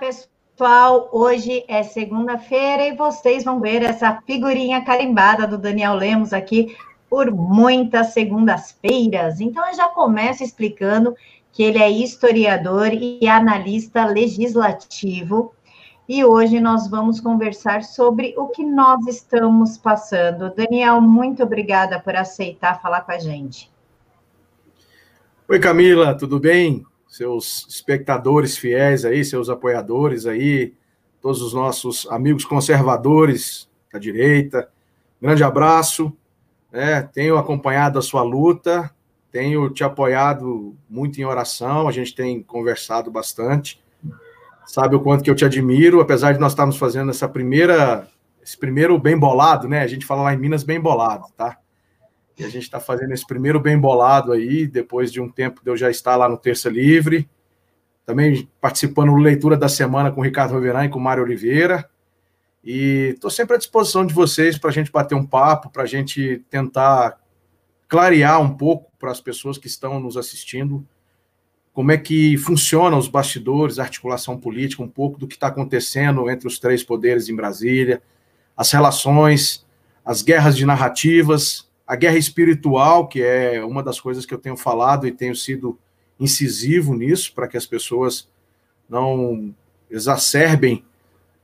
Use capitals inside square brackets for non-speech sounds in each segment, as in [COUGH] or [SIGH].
pessoal. Hoje é segunda-feira e vocês vão ver essa figurinha carimbada do Daniel Lemos aqui por muitas segundas-feiras. Então, eu já começo explicando que ele é historiador e analista legislativo. E hoje nós vamos conversar sobre o que nós estamos passando. Daniel, muito obrigada por aceitar falar com a gente. Oi, Camila, tudo bem? Seus espectadores fiéis aí, seus apoiadores aí, todos os nossos amigos conservadores da direita. Grande abraço. É, tenho acompanhado a sua luta, tenho te apoiado muito em oração, a gente tem conversado bastante. Sabe o quanto que eu te admiro, apesar de nós estarmos fazendo essa primeira, esse primeiro bem bolado, né? A gente fala lá em Minas bem bolado, tá? E a gente está fazendo esse primeiro bem bolado aí, depois de um tempo de eu já estar lá no Terça Livre. Também participando do Leitura da Semana com o Ricardo Roveran e com o Mário Oliveira. E estou sempre à disposição de vocês para a gente bater um papo, para a gente tentar clarear um pouco para as pessoas que estão nos assistindo como é que funciona os bastidores, a articulação política, um pouco do que está acontecendo entre os três poderes em Brasília, as relações, as guerras de narrativas, a guerra espiritual, que é uma das coisas que eu tenho falado e tenho sido incisivo nisso, para que as pessoas não exacerbem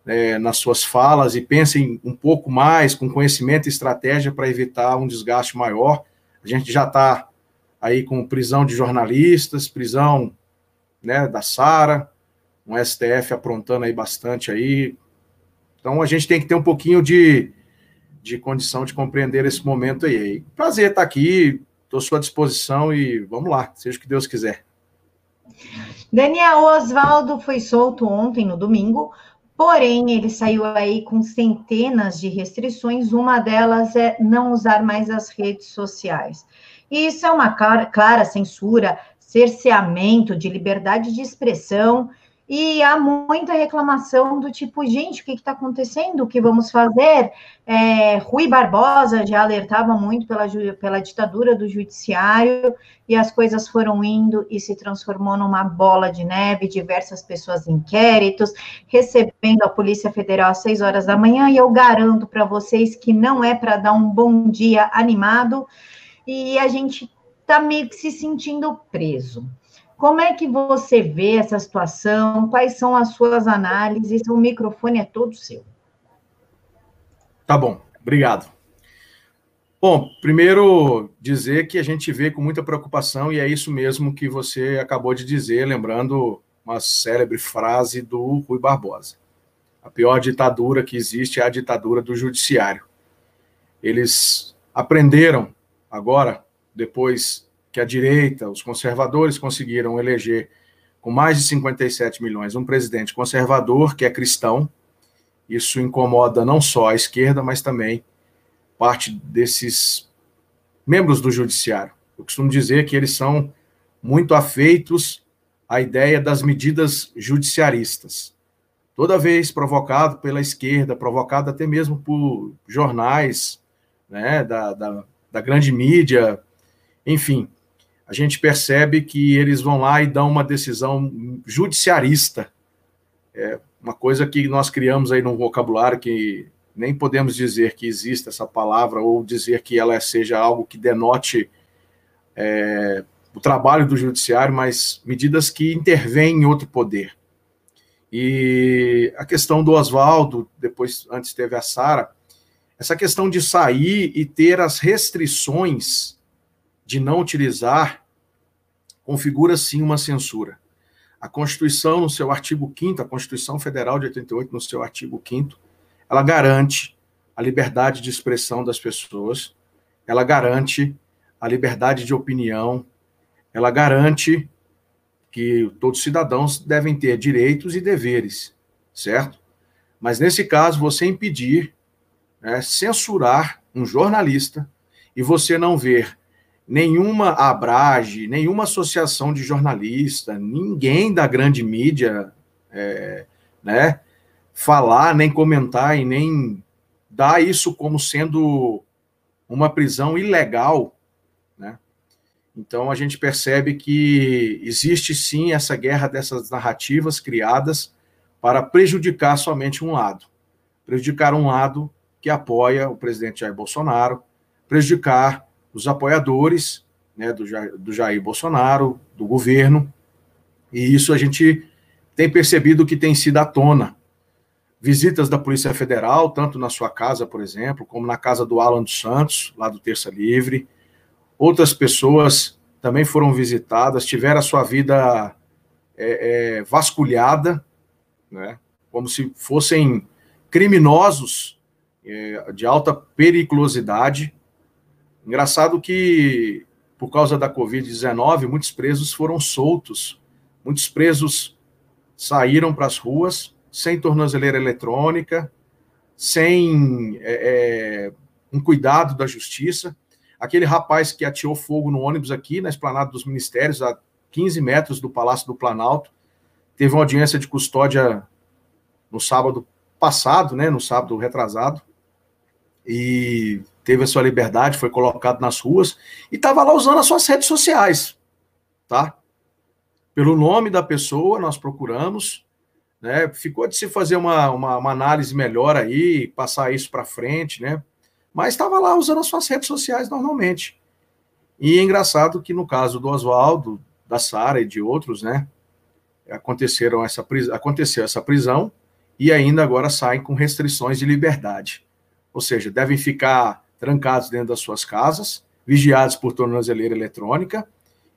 é, nas suas falas e pensem um pouco mais com conhecimento e estratégia para evitar um desgaste maior. A gente já está aí com prisão de jornalistas, prisão né, da Sara, um STF aprontando aí bastante aí. Então a gente tem que ter um pouquinho de, de condição de compreender esse momento aí. Prazer estar aqui, estou à sua disposição e vamos lá, seja o que Deus quiser. Daniel Oswaldo foi solto ontem, no domingo, Porém, ele saiu aí com centenas de restrições, uma delas é não usar mais as redes sociais. E isso é uma clara, clara censura, cerceamento de liberdade de expressão, e há muita reclamação do tipo, gente, o que está acontecendo? O que vamos fazer? É, Rui Barbosa já alertava muito pela, pela ditadura do judiciário, e as coisas foram indo e se transformou numa bola de neve, diversas pessoas em inquéritos, recebendo a Polícia Federal às seis horas da manhã, e eu garanto para vocês que não é para dar um bom dia animado, e a gente está meio que se sentindo preso. Como é que você vê essa situação? Quais são as suas análises? O microfone é todo seu. Tá bom, obrigado. Bom, primeiro dizer que a gente vê com muita preocupação, e é isso mesmo que você acabou de dizer, lembrando uma célebre frase do Rui Barbosa. A pior ditadura que existe é a ditadura do judiciário. Eles aprenderam agora, depois que a direita, os conservadores conseguiram eleger com mais de 57 milhões um presidente conservador que é cristão. Isso incomoda não só a esquerda, mas também parte desses membros do judiciário. Eu costumo dizer que eles são muito afeitos à ideia das medidas judiciaristas. Toda vez provocado pela esquerda, provocado até mesmo por jornais né, da, da da grande mídia, enfim, a gente percebe que eles vão lá e dão uma decisão judiciarista, é uma coisa que nós criamos aí no vocabulário que nem podemos dizer que existe essa palavra ou dizer que ela seja algo que denote é, o trabalho do judiciário, mas medidas que intervêm em outro poder. E a questão do Oswaldo, depois, antes teve a Sara, essa questão de sair e ter as restrições de não utilizar configura sim uma censura. A Constituição, no seu artigo 5 a Constituição Federal de 88, no seu artigo 5 ela garante a liberdade de expressão das pessoas, ela garante a liberdade de opinião, ela garante que todos os cidadãos devem ter direitos e deveres, certo? Mas nesse caso, você impedir né, censurar um jornalista e você não ver nenhuma abrage, nenhuma associação de jornalista, ninguém da grande mídia, é, né, falar, nem comentar e nem dar isso como sendo uma prisão ilegal, né? Então a gente percebe que existe sim essa guerra dessas narrativas criadas para prejudicar somente um lado. Prejudicar um lado que apoia o presidente Jair Bolsonaro, prejudicar os apoiadores né, do, Jair, do Jair Bolsonaro, do governo, e isso a gente tem percebido que tem sido à tona. Visitas da Polícia Federal, tanto na sua casa, por exemplo, como na casa do Alan dos Santos, lá do Terça Livre. Outras pessoas também foram visitadas, tiveram a sua vida é, é, vasculhada, né, como se fossem criminosos é, de alta periculosidade. Engraçado que, por causa da Covid-19, muitos presos foram soltos, muitos presos saíram para as ruas sem tornozeleira eletrônica, sem é, é, um cuidado da justiça. Aquele rapaz que atirou fogo no ônibus aqui na esplanada dos ministérios, a 15 metros do Palácio do Planalto, teve uma audiência de custódia no sábado passado, né, no sábado retrasado, e teve a sua liberdade, foi colocado nas ruas e estava lá usando as suas redes sociais, tá? Pelo nome da pessoa, nós procuramos, né? Ficou de se fazer uma, uma, uma análise melhor aí, passar isso para frente, né? Mas estava lá usando as suas redes sociais normalmente. E é engraçado que no caso do Oswaldo, da Sara e de outros, né? Aconteceram essa aconteceu essa prisão e ainda agora saem com restrições de liberdade. Ou seja, devem ficar trancados dentro das suas casas, vigiados por tornozeleira eletrônica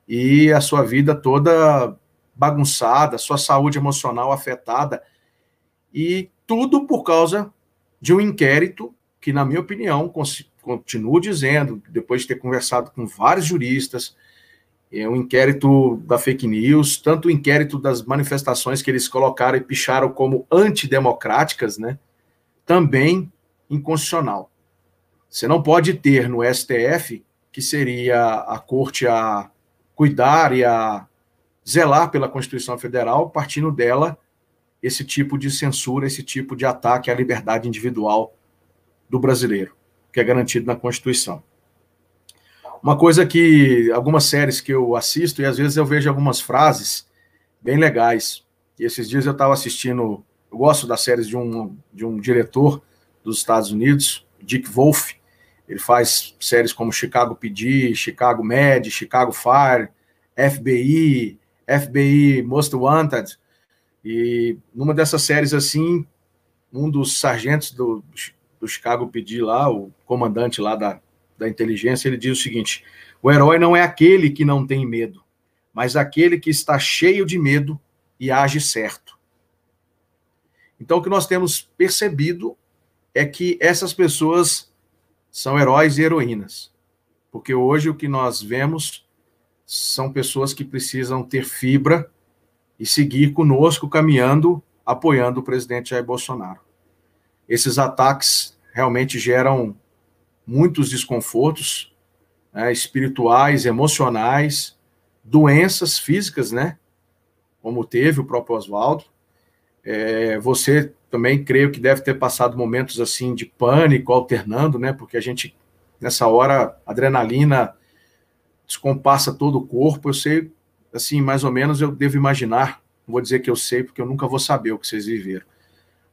e a sua vida toda bagunçada, sua saúde emocional afetada e tudo por causa de um inquérito que, na minha opinião, continuo dizendo, depois de ter conversado com vários juristas, é um inquérito da fake news, tanto o inquérito das manifestações que eles colocaram e picharam como antidemocráticas, né? Também inconstitucional. Você não pode ter no STF, que seria a corte a cuidar e a zelar pela Constituição Federal, partindo dela esse tipo de censura, esse tipo de ataque à liberdade individual do brasileiro, que é garantido na Constituição. Uma coisa que algumas séries que eu assisto e às vezes eu vejo algumas frases bem legais. E esses dias eu estava assistindo, eu gosto das séries de um, de um diretor dos Estados Unidos, Dick Wolf. Ele faz séries como Chicago PD, Chicago Med, Chicago Fire, FBI, FBI Most Wanted. E numa dessas séries assim, um dos sargentos do, do Chicago PD lá, o comandante lá da, da inteligência, ele diz o seguinte: o herói não é aquele que não tem medo, mas aquele que está cheio de medo e age certo. Então, o que nós temos percebido é que essas pessoas são heróis e heroínas. Porque hoje o que nós vemos são pessoas que precisam ter fibra e seguir conosco caminhando, apoiando o presidente Jair Bolsonaro. Esses ataques realmente geram muitos desconfortos né, espirituais, emocionais, doenças físicas, né? Como teve o próprio Oswaldo. É, você também creio que deve ter passado momentos assim de pânico, alternando, né? Porque a gente, nessa hora, adrenalina descompassa todo o corpo. Eu sei, assim, mais ou menos eu devo imaginar. Não vou dizer que eu sei, porque eu nunca vou saber o que vocês viveram.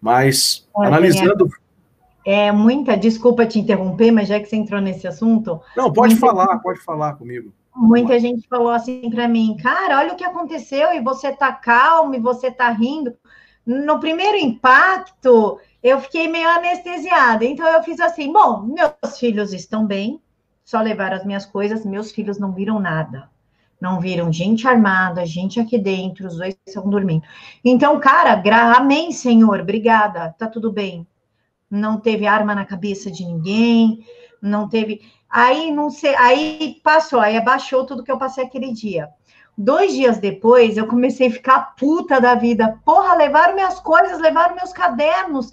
Mas, analisando. É muita, desculpa te interromper, mas já que você entrou nesse assunto. Não, pode muita, falar, pode falar comigo. Muita gente falou assim para mim, cara, olha o que aconteceu, e você tá calmo, e você tá rindo. No primeiro impacto, eu fiquei meio anestesiada. Então eu fiz assim: bom, meus filhos estão bem, só levaram as minhas coisas, meus filhos não viram nada. Não viram gente armada, gente aqui dentro, os dois estão dormindo. Então, cara, gra... amém, Senhor, obrigada, tá tudo bem não teve arma na cabeça de ninguém, não teve. Aí não sei, aí passou, aí abaixou tudo que eu passei aquele dia. Dois dias depois, eu comecei a ficar puta da vida. Porra, levaram minhas coisas, levaram meus cadernos.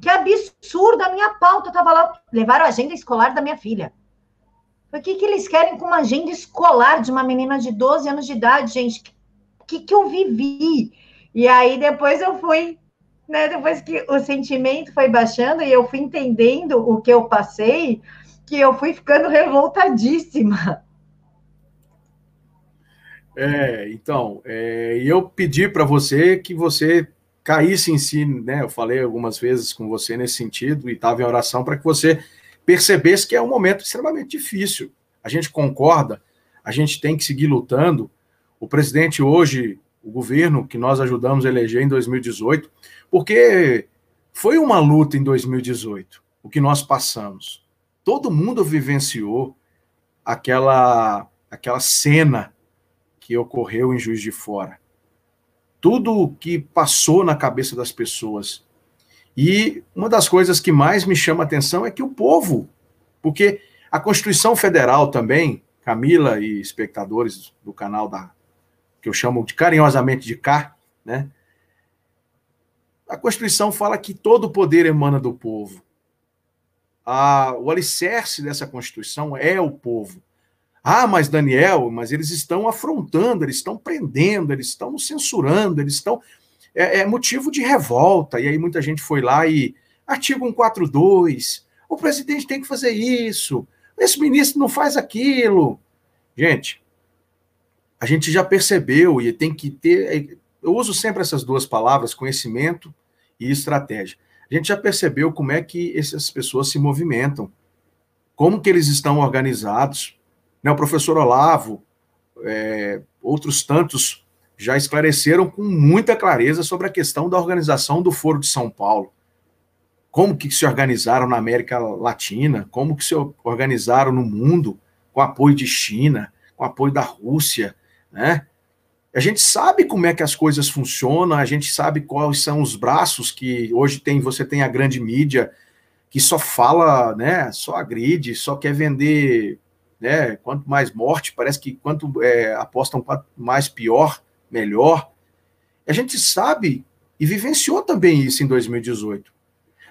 Que absurdo, a minha pauta tava lá. Levaram a agenda escolar da minha filha. O que, que eles querem com uma agenda escolar de uma menina de 12 anos de idade, gente? O que, que eu vivi? E aí depois eu fui né, depois que o sentimento foi baixando e eu fui entendendo o que eu passei, que eu fui ficando revoltadíssima. É, então, é, eu pedi para você que você caísse em si, né? Eu falei algumas vezes com você nesse sentido e estava em oração para que você percebesse que é um momento extremamente difícil. A gente concorda, a gente tem que seguir lutando. O presidente hoje, o governo que nós ajudamos a eleger em 2018, porque foi uma luta em 2018, o que nós passamos. Todo mundo vivenciou aquela aquela cena que ocorreu em Juiz de Fora tudo o que passou na cabeça das pessoas. E uma das coisas que mais me chama a atenção é que o povo, porque a Constituição Federal também, Camila e espectadores do canal da que eu chamo de carinhosamente de cá, né? A Constituição fala que todo o poder emana do povo. A, o alicerce dessa Constituição é o povo. Ah, mas Daniel, mas eles estão afrontando, eles estão prendendo, eles estão censurando, eles estão. É, é, motivo de revolta. E aí muita gente foi lá e. Artigo 142, o presidente tem que fazer isso, esse ministro não faz aquilo. Gente, a gente já percebeu e tem que ter. Eu uso sempre essas duas palavras, conhecimento e estratégia. A gente já percebeu como é que essas pessoas se movimentam, como que eles estão organizados, né, o professor Olavo, é, outros tantos já esclareceram com muita clareza sobre a questão da organização do Foro de São Paulo. Como que se organizaram na América Latina, como que se organizaram no mundo, com apoio de China, com apoio da Rússia, né? A gente sabe como é que as coisas funcionam, a gente sabe quais são os braços que hoje tem, você tem a grande mídia que só fala, né, só agride, só quer vender né? Quanto mais morte, parece que quanto é, apostam mais pior, melhor. A gente sabe e vivenciou também isso em 2018.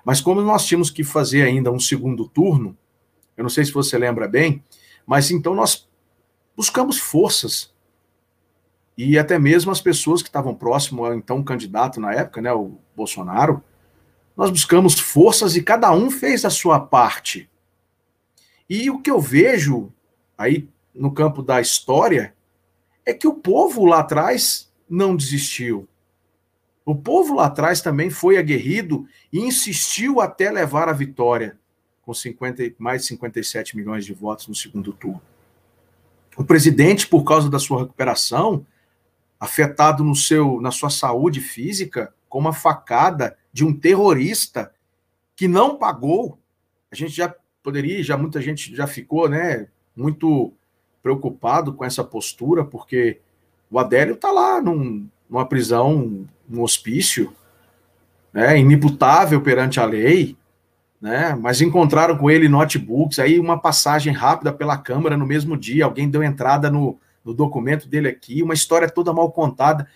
Mas como nós tínhamos que fazer ainda um segundo turno, eu não sei se você lembra bem, mas então nós buscamos forças e até mesmo as pessoas que estavam próximo ao então candidato na época, né, o Bolsonaro, nós buscamos forças e cada um fez a sua parte. E o que eu vejo aí no campo da história, é que o povo lá atrás não desistiu. O povo lá atrás também foi aguerrido e insistiu até levar a vitória, com 50, mais de 57 milhões de votos no segundo turno. O presidente, por causa da sua recuperação, afetado no seu, na sua saúde física, com uma facada de um terrorista que não pagou, a gente já poderia, já muita gente já ficou, né, muito preocupado com essa postura, porque o Adélio está lá num, numa prisão, num hospício, né, inimputável perante a lei, né, mas encontraram com ele notebooks, aí uma passagem rápida pela Câmara no mesmo dia, alguém deu entrada no, no documento dele aqui, uma história toda mal contada,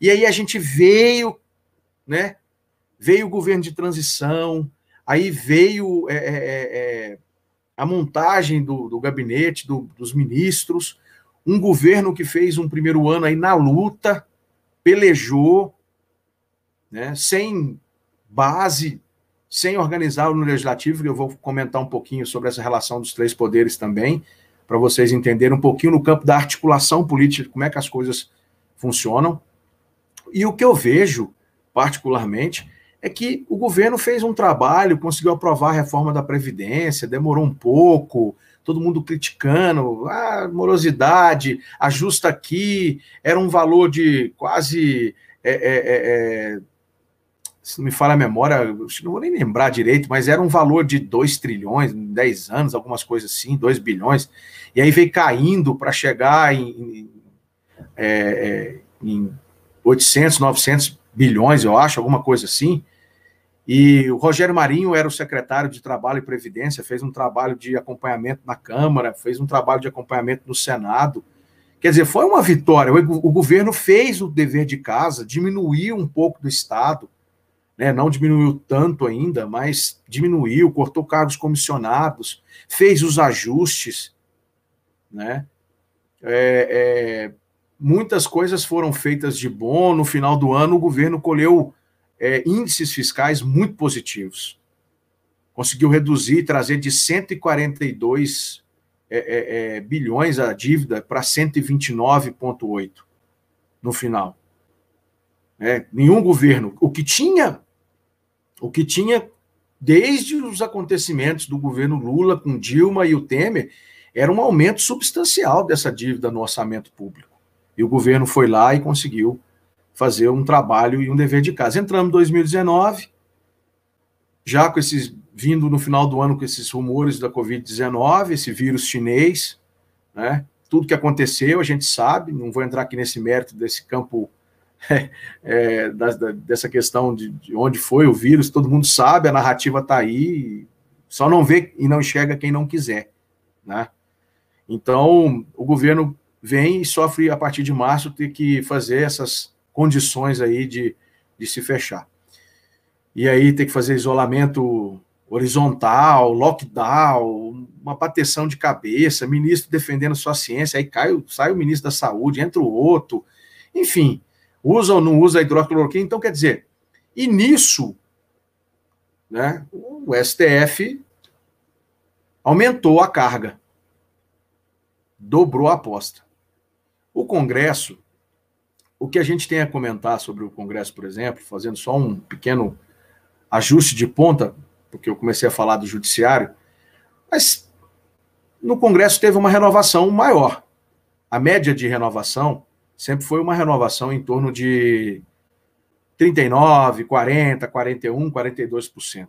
e aí a gente veio, né, veio o governo de transição, aí veio é, é, é, a montagem do, do gabinete, do, dos ministros, um governo que fez um primeiro ano aí na luta, pelejou, né, sem base, sem organizar o legislativo, eu vou comentar um pouquinho sobre essa relação dos três poderes também, para vocês entenderem um pouquinho no campo da articulação política, como é que as coisas funcionam. E o que eu vejo, particularmente, é que o governo fez um trabalho, conseguiu aprovar a reforma da Previdência, demorou um pouco, todo mundo criticando, ah, morosidade, ajusta aqui, era um valor de quase. É, é, é, é se não me falha a memória, não vou nem lembrar direito, mas era um valor de 2 trilhões, em 10 anos, algumas coisas assim, 2 bilhões, e aí veio caindo para chegar em, em, é, é, em 800, 900 bilhões, eu acho, alguma coisa assim. E o Rogério Marinho era o secretário de Trabalho e Previdência, fez um trabalho de acompanhamento na Câmara, fez um trabalho de acompanhamento no Senado. Quer dizer, foi uma vitória. O, governo fez o dever de casa, diminuiu um pouco do Estado, né? não diminuiu tanto ainda, mas diminuiu, cortou cargos comissionados, fez os ajustes. Né? É, é, muitas coisas foram feitas de bom. No final do ano, o governo colheu é, índices fiscais muito positivos. Conseguiu reduzir, trazer de 142 é, é, é, bilhões a dívida para 129,8 no final. Né? Nenhum governo. O que tinha, o que tinha desde os acontecimentos do governo Lula com Dilma e o Temer, era um aumento substancial dessa dívida no orçamento público. E o governo foi lá e conseguiu fazer um trabalho e um dever de casa. Entramos em 2019, já com esses vindo no final do ano com esses rumores da Covid-19, esse vírus chinês, né? Tudo que aconteceu, a gente sabe, não vou entrar aqui nesse mérito desse campo, [LAUGHS] é, é, da, da, dessa questão de, de, onde foi o vírus, todo mundo sabe, a narrativa está aí, só não vê e não enxerga quem não quiser, né? Então, o governo vem e sofre, a partir de março, ter que fazer essas condições aí de, de se fechar. E aí tem que fazer isolamento horizontal, lockdown, uma bateção de cabeça, ministro defendendo sua ciência, aí cai, sai o ministro da saúde, entra o outro, enfim, usa ou não usa a então quer dizer, e nisso, né, o STF aumentou a carga, dobrou a aposta. O Congresso, o que a gente tem a comentar sobre o Congresso, por exemplo, fazendo só um pequeno ajuste de ponta, porque eu comecei a falar do judiciário, mas no Congresso teve uma renovação maior. A média de renovação sempre foi uma renovação em torno de 39, 40, 41, 42%.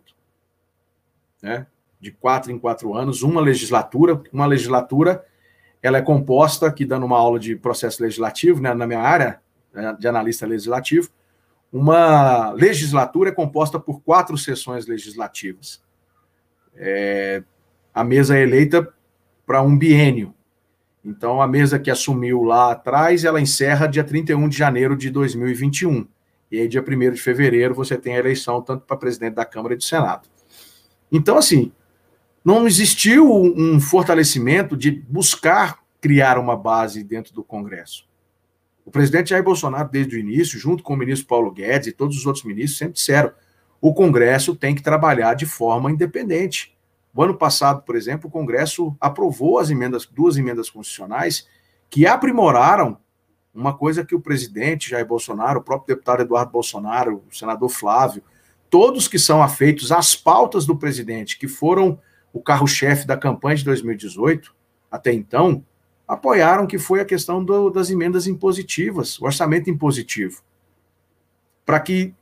Né? De quatro em quatro anos, uma legislatura, uma legislatura, ela é composta, aqui dando uma aula de processo legislativo, né, na minha área de analista legislativo, uma legislatura é composta por quatro sessões legislativas. É, a mesa é eleita para um biênio. Então, a mesa que assumiu lá atrás, ela encerra dia 31 de janeiro de 2021. E aí, dia 1 de fevereiro, você tem a eleição tanto para presidente da Câmara e do Senado. Então, assim, não existiu um fortalecimento de buscar criar uma base dentro do Congresso. O presidente Jair Bolsonaro, desde o início, junto com o ministro Paulo Guedes e todos os outros ministros, sempre disseram: o Congresso tem que trabalhar de forma independente. O ano passado, por exemplo, o Congresso aprovou as emendas, duas emendas constitucionais que aprimoraram uma coisa que o presidente Jair Bolsonaro, o próprio deputado Eduardo Bolsonaro, o senador Flávio, todos que são afeitos às pautas do presidente, que foram o carro-chefe da campanha de 2018, até então, apoiaram que foi a questão do, das emendas impositivas, o orçamento impositivo, para que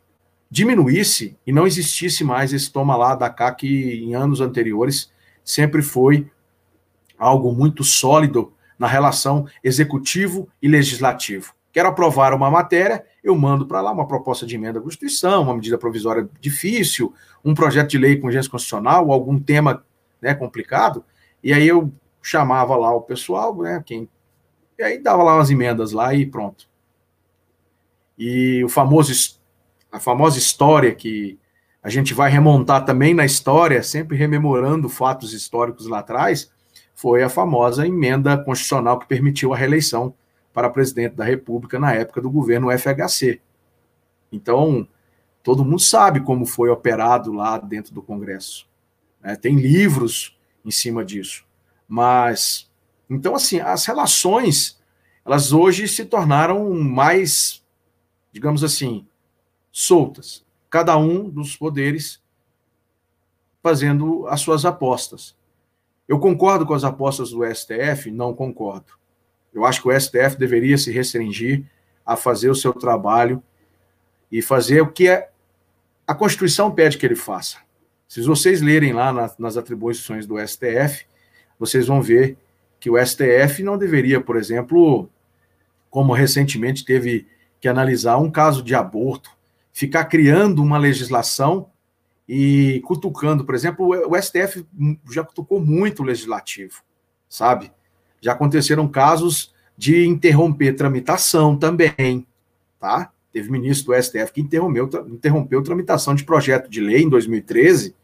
diminuísse e não existisse mais esse toma lá da cá que em anos anteriores sempre foi algo muito sólido na relação executivo e legislativo. Quero aprovar uma matéria, eu mando para lá uma proposta de emenda à Constituição, uma medida provisória difícil, um projeto de lei com urgência constitucional, algum tema né, complicado, e aí eu chamava lá o pessoal, né? Quem, e aí dava lá umas emendas lá e pronto. E o famoso, a famosa história que a gente vai remontar também na história, sempre rememorando fatos históricos lá atrás, foi a famosa emenda constitucional que permitiu a reeleição para presidente da República na época do governo FHC. Então, todo mundo sabe como foi operado lá dentro do Congresso. Né? Tem livros em cima disso. Mas, então, assim, as relações, elas hoje se tornaram mais, digamos assim, soltas. Cada um dos poderes fazendo as suas apostas. Eu concordo com as apostas do STF? Não concordo. Eu acho que o STF deveria se restringir a fazer o seu trabalho e fazer o que é, a Constituição pede que ele faça. Se vocês lerem lá nas atribuições do STF, vocês vão ver que o STF não deveria, por exemplo, como recentemente teve que analisar um caso de aborto, ficar criando uma legislação e cutucando, por exemplo, o STF já cutucou muito o legislativo, sabe? Já aconteceram casos de interromper tramitação também, tá? Teve ministro do STF que interrompeu, interrompeu tramitação de projeto de lei em 2013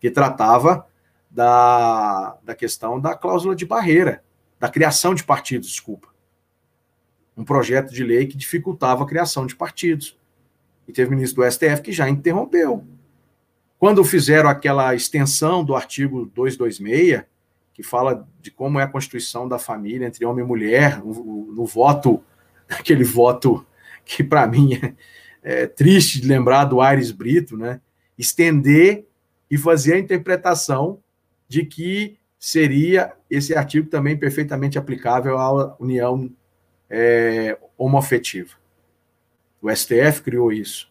que tratava da, da questão da cláusula de barreira, da criação de partidos, desculpa. Um projeto de lei que dificultava a criação de partidos. E teve ministro do STF que já interrompeu. Quando fizeram aquela extensão do artigo 226, que fala de como é a constituição da família entre homem e mulher, no, no voto, [LAUGHS] aquele voto que para mim é, é, triste de lembrar do Aires Brito, né? Estender e fazer a interpretação de que seria esse artigo também perfeitamente aplicável à união é, homoafetiva. O STF criou isso.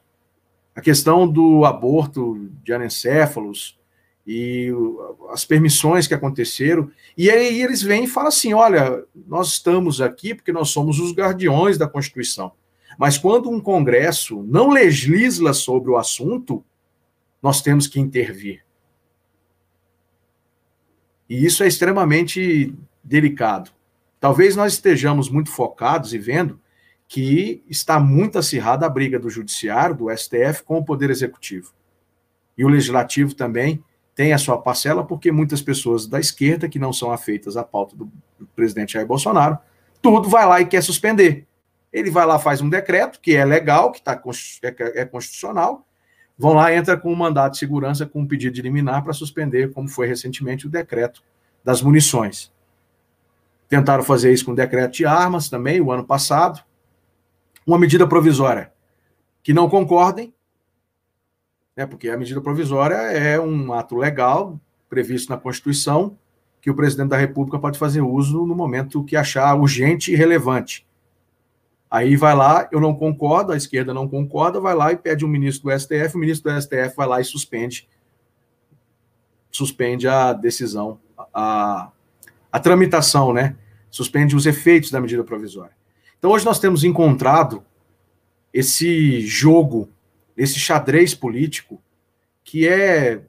A questão do aborto de anencéfalos e as permissões que aconteceram, e aí eles vêm e falam assim: olha, nós estamos aqui porque nós somos os guardiões da Constituição. Mas quando um Congresso não legisla sobre o assunto, nós temos que intervir. E isso é extremamente delicado. Talvez nós estejamos muito focados e vendo que está muito acirrada a briga do Judiciário, do STF, com o Poder Executivo. E o Legislativo também tem a sua parcela, porque muitas pessoas da esquerda, que não são afeitas à pauta do presidente Jair Bolsonaro, tudo vai lá e quer suspender. Ele vai lá, faz um decreto, que é legal, que tá, é, é constitucional, vão lá, entra com um mandato de segurança, com um pedido de liminar para suspender, como foi recentemente o decreto das munições. Tentaram fazer isso com o decreto de armas também, o ano passado. Uma medida provisória que não concordem, né, porque a medida provisória é um ato legal previsto na Constituição que o presidente da República pode fazer uso no momento que achar urgente e relevante. Aí vai lá, eu não concordo, a esquerda não concorda, vai lá e pede um ministro do STF, o ministro do STF vai lá e suspende suspende a decisão, a, a tramitação, né? Suspende os efeitos da medida provisória. Então hoje nós temos encontrado esse jogo, esse xadrez político que é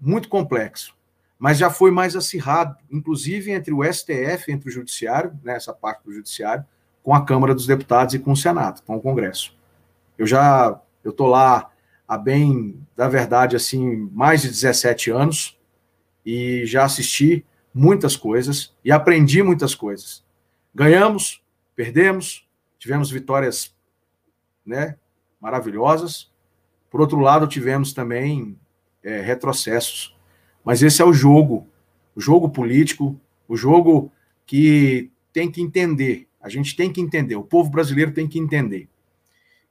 muito complexo, mas já foi mais acirrado, inclusive entre o STF, entre o judiciário, né, parte do judiciário, com a Câmara dos Deputados e com o Senado, com o Congresso. Eu já eu tô lá há bem, da verdade, assim, mais de 17 anos e já assisti muitas coisas e aprendi muitas coisas. Ganhamos, perdemos, tivemos vitórias, né, maravilhosas. Por outro lado, tivemos também é, retrocessos. Mas esse é o jogo, o jogo político, o jogo que tem que entender a gente tem que entender, o povo brasileiro tem que entender.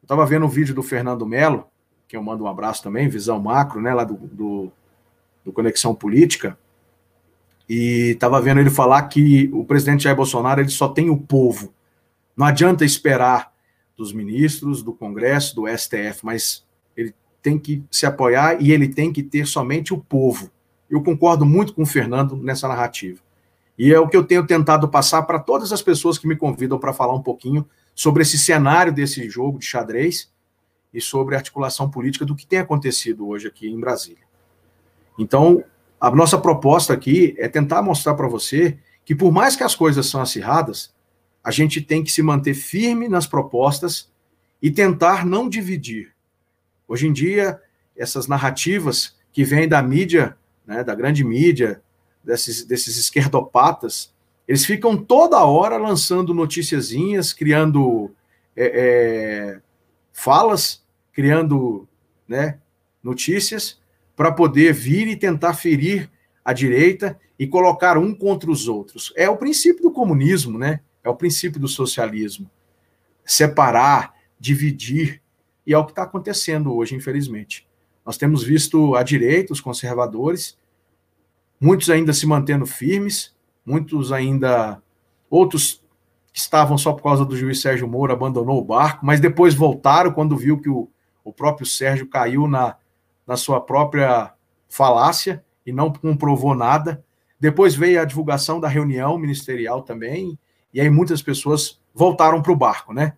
Eu estava vendo um vídeo do Fernando Melo, que eu mando um abraço também, visão macro, né, lá do, do, do Conexão Política, e estava vendo ele falar que o presidente Jair Bolsonaro ele só tem o povo. Não adianta esperar dos ministros, do Congresso, do STF, mas ele tem que se apoiar e ele tem que ter somente o povo. Eu concordo muito com o Fernando nessa narrativa. E é o que eu tenho tentado passar para todas as pessoas que me convidam para falar um pouquinho sobre esse cenário desse jogo de xadrez e sobre a articulação política do que tem acontecido hoje aqui em Brasília. Então, a nossa proposta aqui é tentar mostrar para você que, por mais que as coisas são acirradas, a gente tem que se manter firme nas propostas e tentar não dividir. Hoje em dia, essas narrativas que vêm da mídia, né, da grande mídia, desses, desses esquerdopatas, eles ficam toda hora lançando noticiazinhas, criando é, é, falas, criando né, notícias para poder vir e tentar ferir a direita e colocar um contra os outros. É o princípio do comunismo, né? É o princípio do socialismo. Separar, dividir, e é o que está acontecendo hoje, infelizmente. Nós temos visto a direita, os conservadores, muitos ainda se mantendo firmes, muitos ainda, outros que estavam só por causa do juiz Sérgio Moro, abandonou o barco, mas depois voltaram quando viu que o, o próprio Sérgio caiu na, na sua própria falácia e não comprovou nada. Depois veio a divulgação da reunião ministerial também, e aí muitas pessoas voltaram para o barco, né?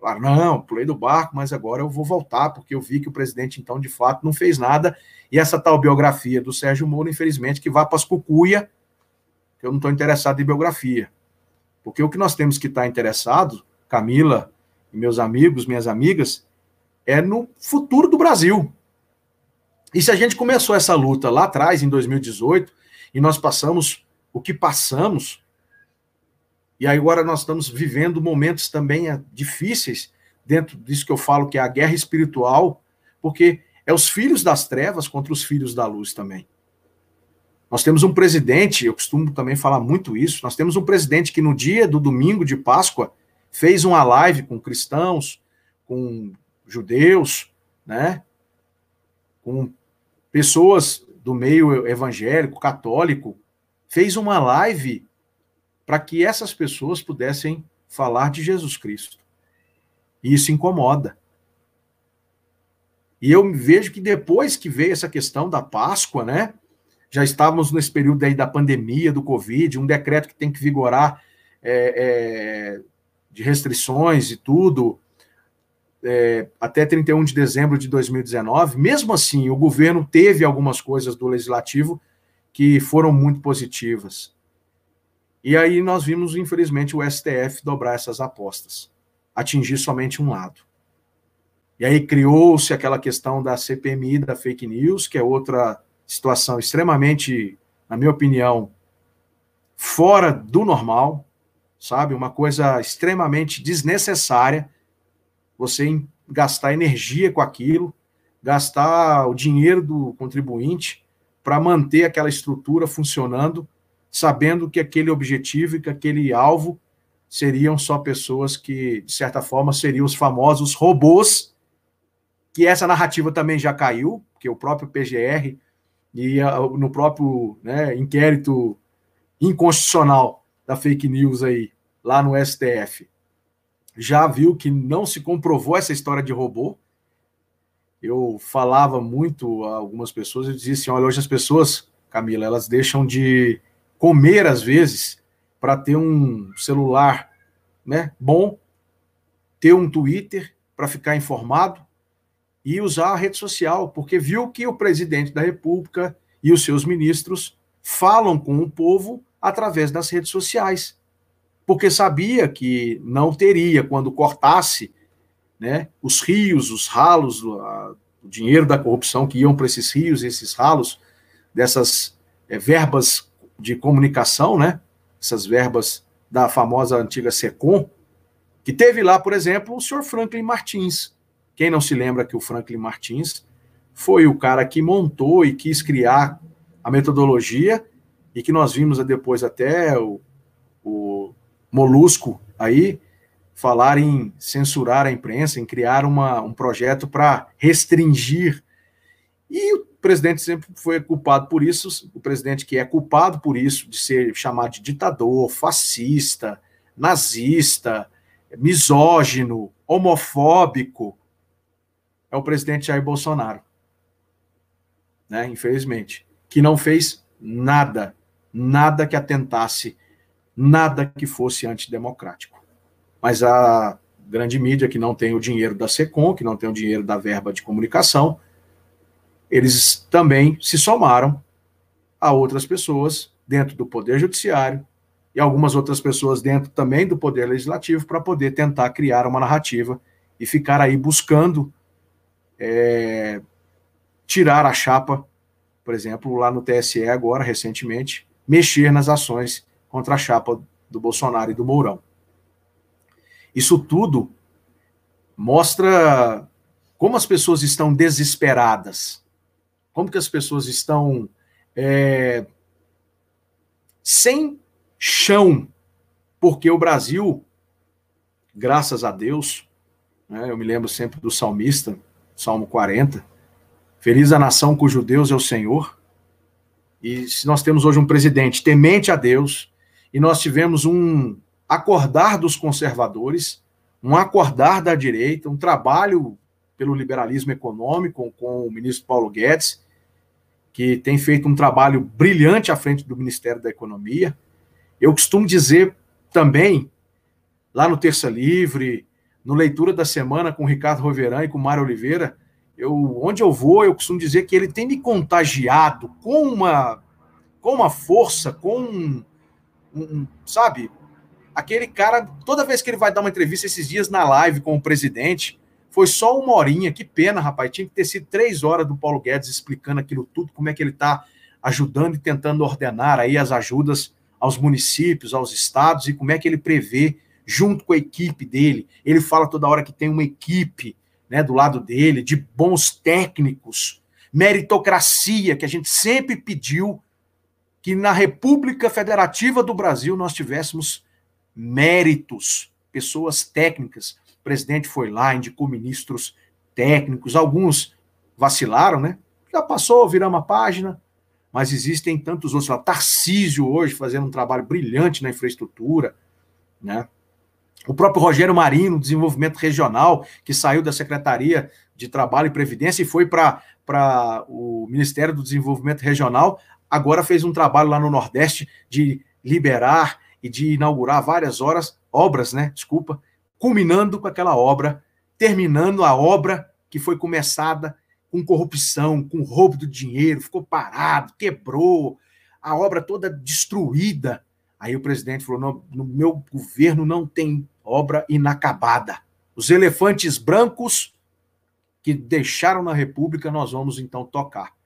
Falaram, não, pulei do barco, mas agora eu vou voltar, porque eu vi que o presidente, então, de fato, não fez nada. E essa tal biografia do Sérgio Moro, infelizmente, que vá para as cucuia, eu não estou interessado em biografia. Porque o que nós temos que estar tá interessado, Camila meus amigos, minhas amigas, é no futuro do Brasil. E se a gente começou essa luta lá atrás, em 2018, e nós passamos o que passamos, e agora nós estamos vivendo momentos também eh, difíceis, dentro disso que eu falo que é a guerra espiritual, porque é os filhos das trevas contra os filhos da luz também. Nós temos um presidente, eu costumo também falar muito isso, nós temos um presidente que no dia do domingo de Páscoa fez uma live com cristãos, com judeus, né? Com pessoas do meio evangélico, católico, fez uma live para que essas pessoas pudessem falar de Jesus Cristo. E isso incomoda. E eu vejo que depois que veio essa questão da Páscoa, né? Já estávamos nesse período aí da pandemia, do Covid, um decreto que tem que vigorar é, é, de restrições e tudo, é, até 31 de dezembro de 2019. Mesmo assim, o governo teve algumas coisas do legislativo que foram muito positivas. E aí nós vimos, infelizmente, o STF dobrar essas apostas, atingir somente um lado. E aí criou-se aquela questão da CPMI, da fake news, que é outra situação extremamente, na minha opinião, fora do normal, sabe? Uma coisa extremamente desnecessária. Você gastar energia com aquilo, gastar o dinheiro do contribuinte para manter aquela estrutura funcionando, sabendo que aquele objetivo e que aquele alvo seriam só pessoas que, de certa forma, seriam os famosos robôs que essa narrativa também já caiu, que o próprio PGR e no próprio né, inquérito inconstitucional da fake news aí, lá no STF, já viu que não se comprovou essa história de robô. Eu falava muito a algumas pessoas, eu dizia assim, olha, hoje as pessoas, Camila, elas deixam de comer às vezes para ter um celular né, bom, ter um Twitter para ficar informado, e usar a rede social, porque viu que o presidente da República e os seus ministros falam com o povo através das redes sociais. Porque sabia que não teria, quando cortasse né, os rios, os ralos, o dinheiro da corrupção que iam para esses rios, esses ralos, dessas é, verbas de comunicação, né, essas verbas da famosa antiga SECOM, que teve lá, por exemplo, o senhor Franklin Martins, quem não se lembra que o Franklin Martins foi o cara que montou e quis criar a metodologia e que nós vimos depois até o, o Molusco aí falar em censurar a imprensa, em criar uma, um projeto para restringir. E o presidente sempre foi culpado por isso, o presidente que é culpado por isso, de ser chamado de ditador, fascista, nazista, misógino, homofóbico, é o presidente Jair Bolsonaro. Né, infelizmente. Que não fez nada, nada que atentasse, nada que fosse antidemocrático. Mas a grande mídia, que não tem o dinheiro da SECOM, que não tem o dinheiro da verba de comunicação, eles também se somaram a outras pessoas dentro do Poder Judiciário e algumas outras pessoas dentro também do Poder Legislativo para poder tentar criar uma narrativa e ficar aí buscando é, tirar a chapa, por exemplo, lá no TSE agora, recentemente, mexer nas ações contra a chapa do Bolsonaro e do Mourão. Isso tudo mostra como as pessoas estão desesperadas, como que as pessoas estão é, sem chão, porque o Brasil, graças a Deus, né, eu me lembro sempre do salmista, Salmo 40. Feliz a nação cujo Deus é o Senhor. E se nós temos hoje um presidente temente a Deus, e nós tivemos um acordar dos conservadores, um acordar da direita, um trabalho pelo liberalismo econômico com o ministro Paulo Guedes, que tem feito um trabalho brilhante à frente do Ministério da Economia. Eu costumo dizer também, lá no Terça Livre, no Leitura da Semana com o Ricardo Roveran e com o Mário Oliveira, eu, onde eu vou, eu costumo dizer que ele tem me contagiado com uma, com uma força, com um, um, sabe, aquele cara, toda vez que ele vai dar uma entrevista esses dias na live com o presidente, foi só uma horinha, que pena, rapaz, tinha que ter sido três horas do Paulo Guedes explicando aquilo tudo, como é que ele está ajudando e tentando ordenar aí as ajudas aos municípios, aos estados e como é que ele prevê junto com a equipe dele. Ele fala toda hora que tem uma equipe né, do lado dele, de bons técnicos, meritocracia, que a gente sempre pediu que na República Federativa do Brasil nós tivéssemos méritos, pessoas técnicas. Presidente foi lá, indicou ministros técnicos, alguns vacilaram, né? Já passou, viramos uma página, mas existem tantos outros. Lá, Tarcísio hoje fazendo um trabalho brilhante na infraestrutura, né? O próprio Rogério Marino, desenvolvimento regional, que saiu da Secretaria de Trabalho e Previdência e foi para o Ministério do Desenvolvimento Regional, agora fez um trabalho lá no Nordeste de liberar e de inaugurar várias horas, obras, né? Desculpa, culminando com aquela obra, terminando a obra que foi começada com corrupção, com roubo do dinheiro, ficou parado, quebrou, a obra toda destruída. Aí o presidente falou: no, meu governo não tem obra inacabada. Os elefantes brancos que deixaram na República, nós vamos então tocar.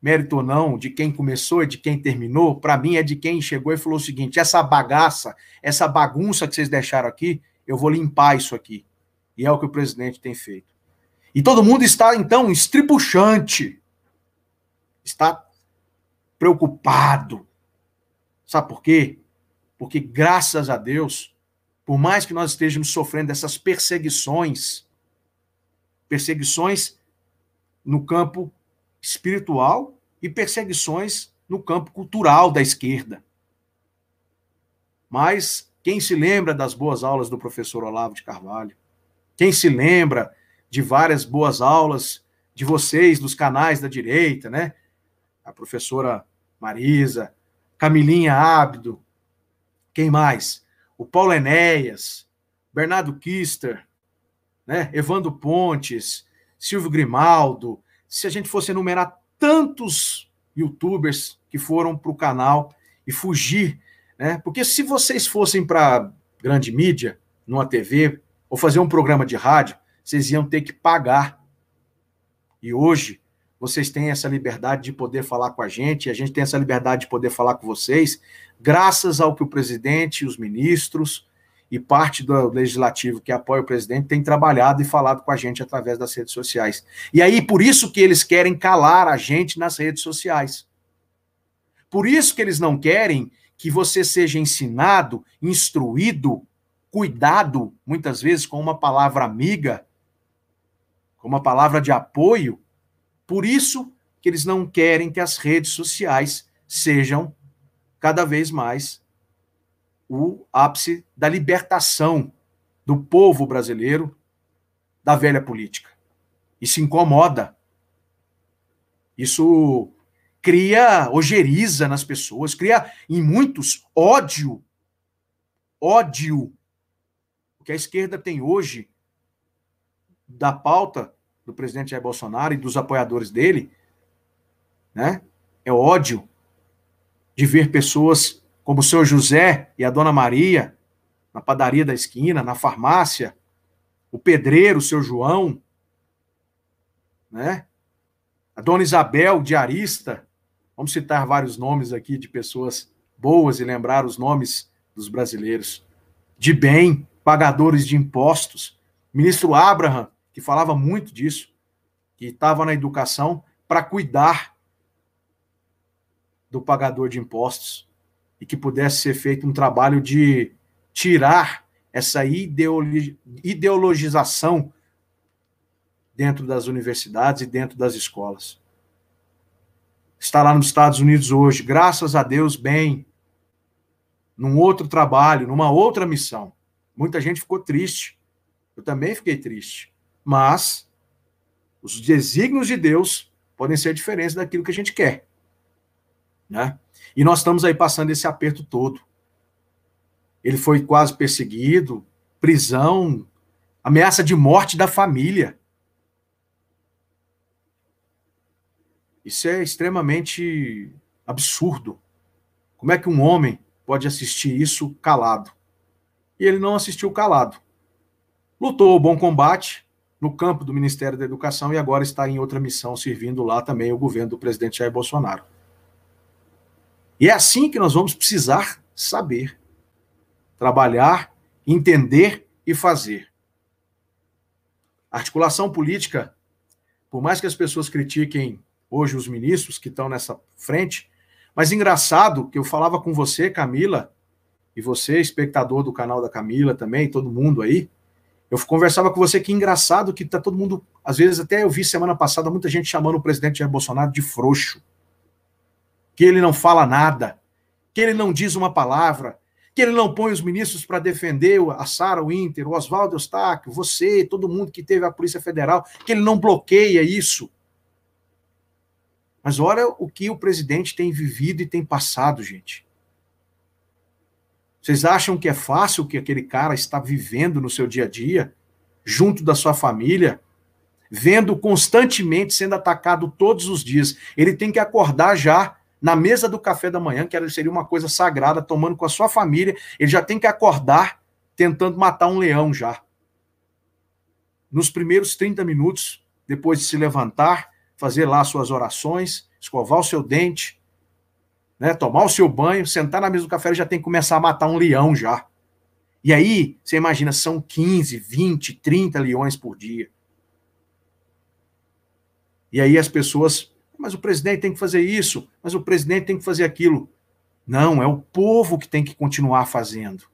Mérito ou não, de quem começou e de quem terminou, para mim é de quem chegou e falou o seguinte: essa bagaça, essa bagunça que vocês deixaram aqui, eu vou limpar isso aqui. E é o que o presidente tem feito. E todo mundo está, então, estribuchante. Está preocupado. Sabe por quê? Porque, graças a Deus, por mais que nós estejamos sofrendo essas perseguições, perseguições no campo espiritual e perseguições no campo cultural da esquerda. Mas quem se lembra das boas aulas do professor Olavo de Carvalho? Quem se lembra de várias boas aulas de vocês dos canais da direita, né? A professora Marisa, Camilinha Ábido, quem mais? O Paulo Enéas, Bernardo Kister, né? Evandro Pontes, Silvio Grimaldo. Se a gente fosse enumerar tantos youtubers que foram para o canal e fugir, né? Porque se vocês fossem para grande mídia, numa TV, ou fazer um programa de rádio, vocês iam ter que pagar. E hoje, vocês têm essa liberdade de poder falar com a gente, a gente tem essa liberdade de poder falar com vocês, graças ao que o presidente, os ministros e parte do legislativo que apoia o presidente tem trabalhado e falado com a gente através das redes sociais. E aí, por isso que eles querem calar a gente nas redes sociais. Por isso que eles não querem que você seja ensinado, instruído, cuidado, muitas vezes com uma palavra amiga, com uma palavra de apoio. Por isso que eles não querem que as redes sociais sejam cada vez mais o ápice da libertação do povo brasileiro da velha política. Isso incomoda. Isso cria ojeriza nas pessoas, cria em muitos ódio. Ódio. O que a esquerda tem hoje da pauta do presidente Jair Bolsonaro e dos apoiadores dele, né? É ódio de ver pessoas como o seu José e a dona Maria na padaria da esquina, na farmácia, o pedreiro, o seu João, né? A dona Isabel, diarista. Vamos citar vários nomes aqui de pessoas boas e lembrar os nomes dos brasileiros. De bem, pagadores de impostos. Ministro Abraham, que falava muito disso, que estava na educação para cuidar do pagador de impostos e que pudesse ser feito um trabalho de tirar essa ideologização dentro das universidades e dentro das escolas. Está lá nos Estados Unidos hoje, graças a Deus, bem, num outro trabalho, numa outra missão. Muita gente ficou triste. Eu também fiquei triste. Mas os desígnios de Deus podem ser diferentes daquilo que a gente quer. Né? E nós estamos aí passando esse aperto todo. Ele foi quase perseguido, prisão, ameaça de morte da família. Isso é extremamente absurdo. Como é que um homem pode assistir isso calado? E ele não assistiu calado. Lutou o bom combate, no campo do Ministério da Educação e agora está em outra missão, servindo lá também o governo do presidente Jair Bolsonaro. E é assim que nós vamos precisar saber, trabalhar, entender e fazer. Articulação política, por mais que as pessoas critiquem hoje os ministros que estão nessa frente, mas engraçado que eu falava com você, Camila, e você, espectador do canal da Camila também, todo mundo aí, Eu conversava com você que engraçado que tá todo mundo, às vezes até eu vi semana passada muita gente chamando o presidente Jair Bolsonaro de frouxo. Que ele não fala nada, que ele não diz uma palavra, que ele não põe os ministros para defender a Sara Winter, o Oswaldo Eustáquio, você, todo mundo que teve a Polícia Federal, que ele não bloqueia isso. Mas olha o que o presidente tem vivido e tem passado, gente. Vocês acham que é fácil o que aquele cara está vivendo no seu dia a dia, junto da sua família, vendo constantemente sendo atacado todos os dias? Ele tem que acordar já na mesa do café da manhã, que seria uma coisa sagrada, tomando com a sua família, ele já tem que acordar tentando matar um leão já. Nos primeiros 30 minutos, depois de se levantar, fazer lá suas orações, escovar o seu dente, né, tomar o seu banho, sentar na mesa do café, já tem que começar a matar um leão já. E aí, você imagina, são 15, 20, 30 leões por dia. E aí as pessoas, mas o presidente tem que fazer isso, mas o presidente tem que fazer aquilo. Não, é o povo que tem que continuar fazendo.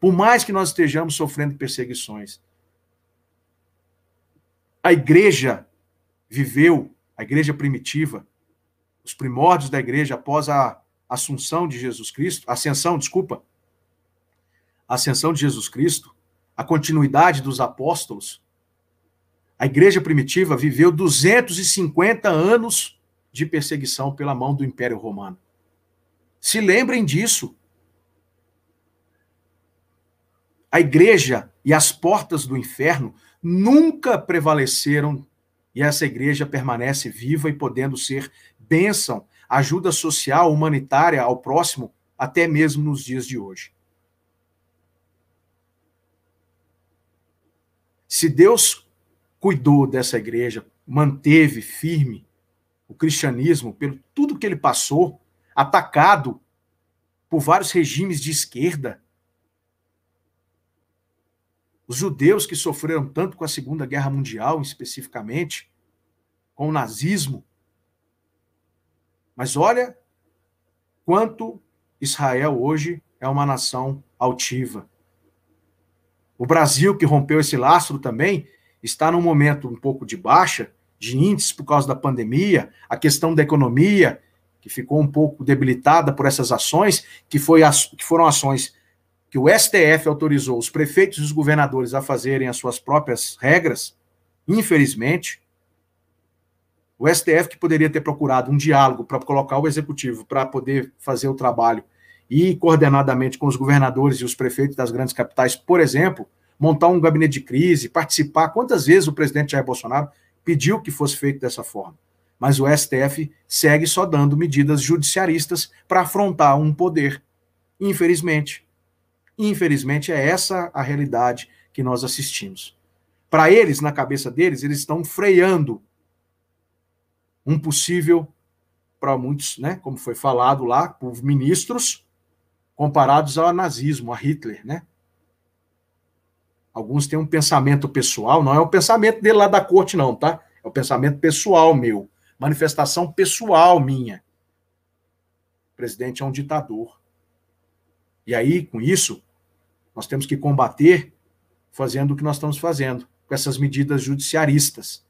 Por mais que nós estejamos sofrendo perseguições. A igreja viveu, a igreja primitiva, os primórdios da igreja após a assunção de Jesus Cristo, ascensão, desculpa, ascensão de Jesus Cristo, a continuidade dos apóstolos, a igreja primitiva viveu 250 anos de perseguição pela mão do Império Romano. Se lembrem disso. A igreja e as portas do inferno nunca prevaleceram e essa igreja permanece viva e podendo ser bênção ajuda social, humanitária ao próximo, até mesmo nos dias de hoje. Se Deus cuidou dessa igreja, manteve firme o cristianismo pelo tudo que ele passou, atacado por vários regimes de esquerda, os judeus que sofreram tanto com a Segunda Guerra Mundial, especificamente, com o nazismo, mas olha quanto Israel hoje é uma nação altiva. O Brasil, que rompeu esse lastro também, está num momento um pouco de baixa, de índices por causa da pandemia, a questão da economia, que ficou um pouco debilitada por essas ações, que, foi, que foram ações que o STF autorizou os prefeitos e os governadores a fazerem as suas próprias regras, infelizmente, o STF, que poderia ter procurado um diálogo para colocar o executivo para poder fazer o trabalho e coordenadamente com os governadores e os prefeitos das grandes capitais, por exemplo, montar um gabinete de crise, participar. Quantas vezes o presidente Jair Bolsonaro pediu que fosse feito dessa forma? Mas o STF segue só dando medidas judiciaristas para afrontar um poder. Infelizmente. Infelizmente, é essa a realidade que nós assistimos. Para eles, na cabeça deles, eles estão freando um possível, para muitos, né, como foi falado lá, por ministros, comparados ao nazismo, a Hitler, né? Alguns têm um pensamento pessoal, não é o pensamento dele lá da corte, não, tá? É o pensamento pessoal meu, manifestação pessoal minha. O presidente é um ditador. E aí, com isso, nós temos que combater fazendo o que nós estamos fazendo, com essas medidas judiciaristas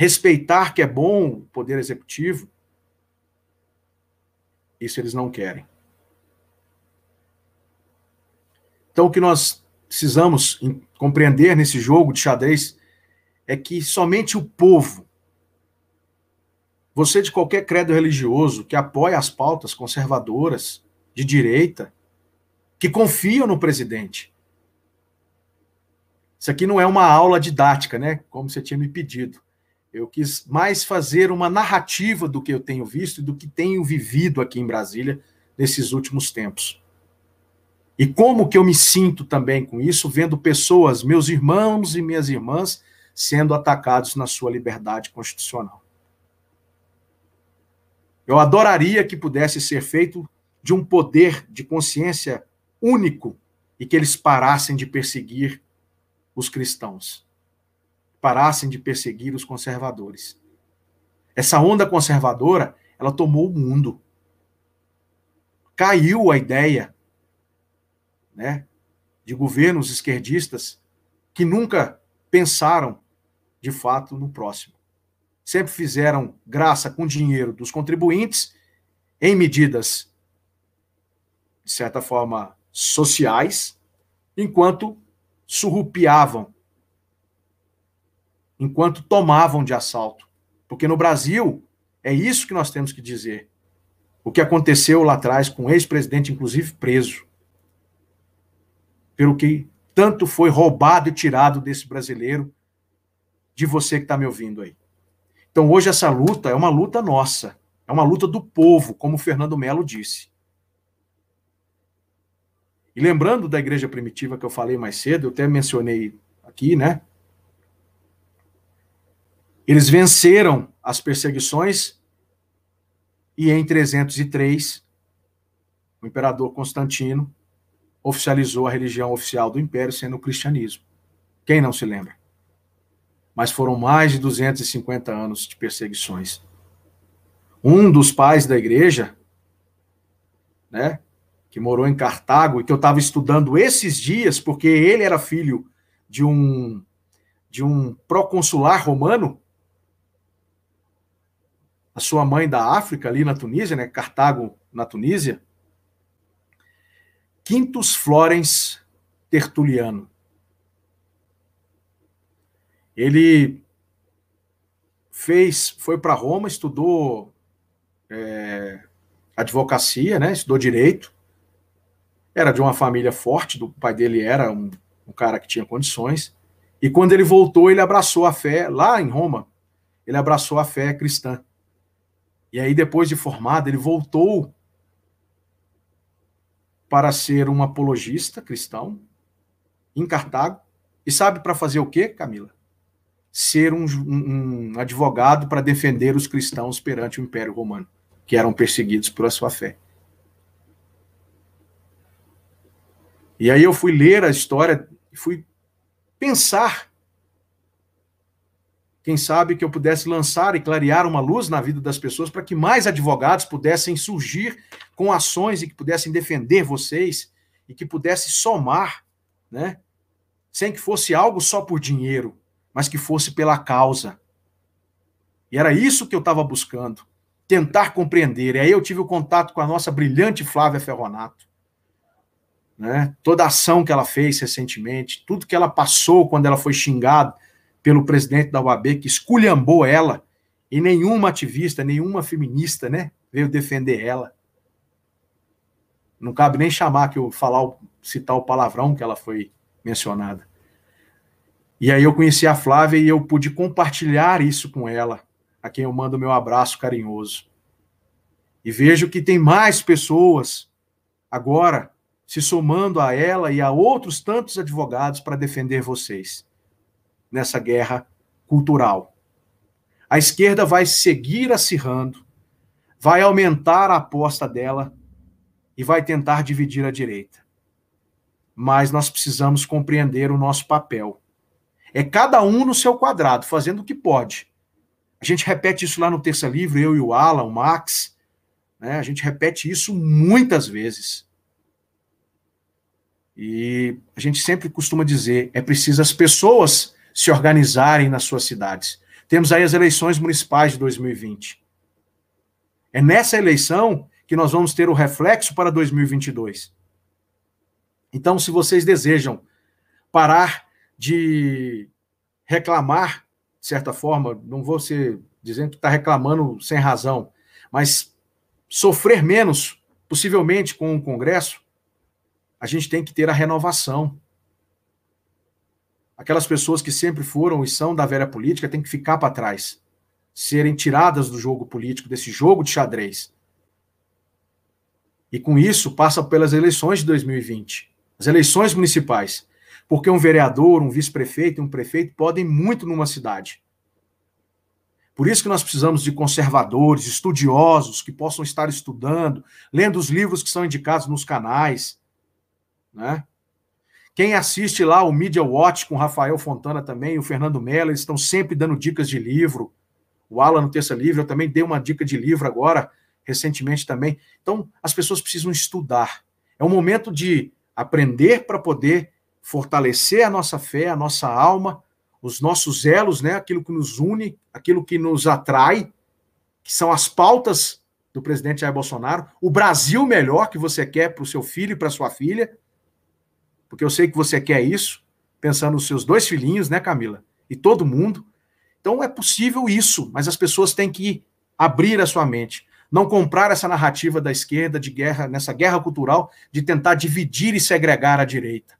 respeitar que é bom o poder executivo, isso eles não querem. Então, o que nós precisamos compreender nesse jogo de xadrez é que somente o povo, você de qualquer credo religioso que apoia as pautas conservadoras, de direita, que confiam no presidente. Isso aqui não é uma aula didática, né? Como você tinha me pedido. Eu quis mais fazer uma narrativa do que eu tenho visto e do que tenho vivido aqui em Brasília nesses últimos tempos. E como que eu me sinto também com isso, vendo pessoas, meus irmãos e minhas irmãs, sendo atacados na sua liberdade constitucional. Eu adoraria que pudesse ser feito de um poder de consciência único e que eles parassem de perseguir os cristãos parassem de perseguir os conservadores. Essa onda conservadora, ela tomou o mundo. Caiu a ideia, né, de governos esquerdistas que nunca pensaram de fato no próximo. Sempre fizeram graça com dinheiro dos contribuintes em medidas, de certa forma, sociais, enquanto surrupiavam, enquanto tomavam de assalto. Porque no Brasil, é isso que nós temos que dizer. O que aconteceu lá atrás com o ex-presidente, inclusive preso, pelo que tanto foi roubado e tirado desse brasileiro, de você que está me ouvindo aí. Então, hoje, essa luta é uma luta nossa, é uma luta do povo, como o Fernando Melo disse. E lembrando da igreja primitiva que eu falei mais cedo, eu até mencionei aqui, né? Eles venceram as perseguições e em 303 o imperador Constantino oficializou a religião oficial do império sendo o cristianismo. Quem não se lembra? Mas foram mais de 250 anos de perseguições. Um dos pais da igreja, né, que morou em Cartago e que eu estava estudando esses dias, porque ele era filho de um de um proconsular romano. A sua mãe da África ali na Tunísia, né, Cartago na Tunísia. Quintus Florens Tertuliano. Ele fez, foi para Roma, estudou é, advocacia, né, estudou direito, era de uma família forte, do pai dele era um, um cara que tinha condições. E quando ele voltou, ele abraçou a fé, lá em Roma, ele abraçou a fé cristã. E aí, depois de formado, ele voltou para ser um apologista cristão em Cartago. E sabe para fazer o quê, Camila? Ser um, um, um advogado para defender os cristãos perante o Império Romano, que eram perseguidos por sua fé. E aí eu fui ler a história e fui pensar. Quem sabe que eu pudesse lançar e clarear uma luz na vida das pessoas para que mais advogados pudessem surgir com ações e que pudessem defender vocês e que pudesse somar, né? Sem que fosse algo só por dinheiro, mas que fosse pela causa. E era isso que eu estava buscando, tentar compreender. E aí eu tive o contato com a nossa brilhante Flávia Ferronato né? Toda a ação que ela fez recentemente, tudo que ela passou quando ela foi xingada pelo presidente da UAB, que esculhambou ela, e nenhuma ativista, nenhuma feminista, né, veio defender ela. Não cabe nem chamar que eu falar, citar o palavrão que ela foi mencionada. E aí eu conheci a Flávia e eu pude compartilhar isso com ela, a quem eu mando meu abraço carinhoso. E vejo que tem mais pessoas agora se somando a ela e a outros tantos advogados para defender vocês nessa guerra cultural. A esquerda vai seguir acirrando, vai aumentar a aposta dela e vai tentar dividir a direita. Mas nós precisamos compreender o nosso papel. É cada um no seu quadrado, fazendo o que pode. A gente repete isso lá no Terça Livre, eu e o Alan, o Max. Né? A gente repete isso muitas vezes. E a gente sempre costuma dizer, é preciso as pessoas se organizarem nas suas cidades. Temos aí as eleições municipais de 2020. É nessa eleição que nós vamos ter o reflexo para 2022. Então, se vocês desejam parar de reclamar, de certa forma, não vou ser dizendo que está reclamando sem razão, mas sofrer menos, possivelmente com o Congresso, a gente tem que ter a renovação. Aquelas pessoas que sempre foram e são da velha política têm que ficar para trás, serem tiradas do jogo político, desse jogo de xadrez. E com isso passa pelas eleições de 2020, as eleições municipais. Porque um vereador, um vice-prefeito e um prefeito podem muito numa cidade. Por isso que nós precisamos de conservadores, estudiosos, que possam estar estudando, lendo os livros que são indicados nos canais, né? Quem assiste lá o Media Watch com Rafael Fontana também, o Fernando Mello, eles estão sempre dando dicas de livro. O Alan no Terça Livre, eu também dei uma dica de livro agora, recentemente também. Então, as pessoas precisam estudar. É um momento de aprender para poder fortalecer a nossa fé, a nossa alma, os nossos elos, né, aquilo que nos une, aquilo que nos atrai, que são as pautas do presidente Jair Bolsonaro, o Brasil melhor que você quer para o seu filho e para sua filha, porque eu sei que você quer isso, pensando nos seus dois filhinhos, né, Camila? E todo mundo. Então é possível isso, mas as pessoas têm que abrir a sua mente, não comprar essa narrativa da esquerda de guerra, nessa guerra cultural de tentar dividir e segregar a direita.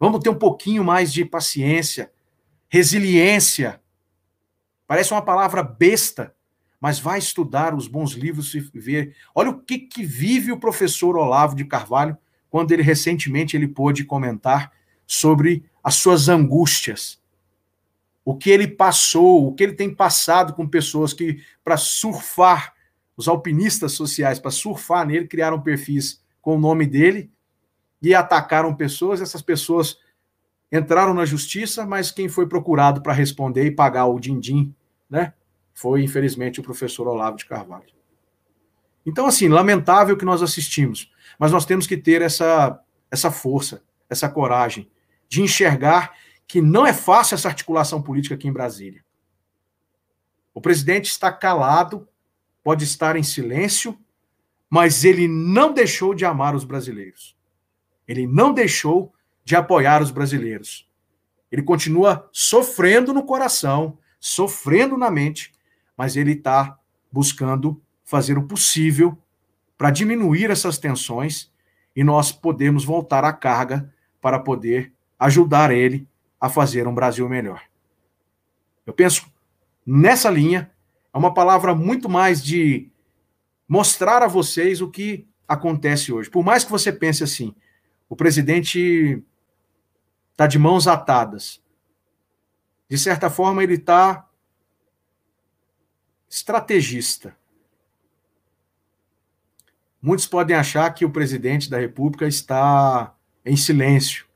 Vamos ter um pouquinho mais de paciência, resiliência. Parece uma palavra besta, mas vai estudar os bons livros e ver. Olha o que, que vive o professor Olavo de Carvalho quando ele recentemente ele pôde comentar sobre as suas angústias. O que ele passou, o que ele tem passado com pessoas que, para surfar, os alpinistas sociais, para surfar nele, criaram perfis com o nome dele e atacaram pessoas. Essas pessoas entraram na justiça, mas quem foi procurado para responder e pagar o din-din, né? Foi, infelizmente, o professor Olavo de Carvalho. Então, assim, lamentável que nós assistimos, mas nós temos que ter essa, essa força, essa coragem de enxergar que não é fácil essa articulação política aqui em Brasília. O presidente está calado, pode estar em silêncio, mas ele não deixou de amar os brasileiros. Ele não deixou de apoiar os brasileiros. Ele continua sofrendo no coração, sofrendo na mente, mas ele está buscando fazer o possível para diminuir essas tensões e nós podemos voltar à carga para poder ajudar ele a fazer um Brasil melhor. Eu penso nessa linha, é uma palavra muito mais de mostrar a vocês o que acontece hoje. Por mais que você pense assim, o presidente está de mãos atadas. De certa forma, ele está estrategista. Muitos podem achar que o presidente da República está em silêncio,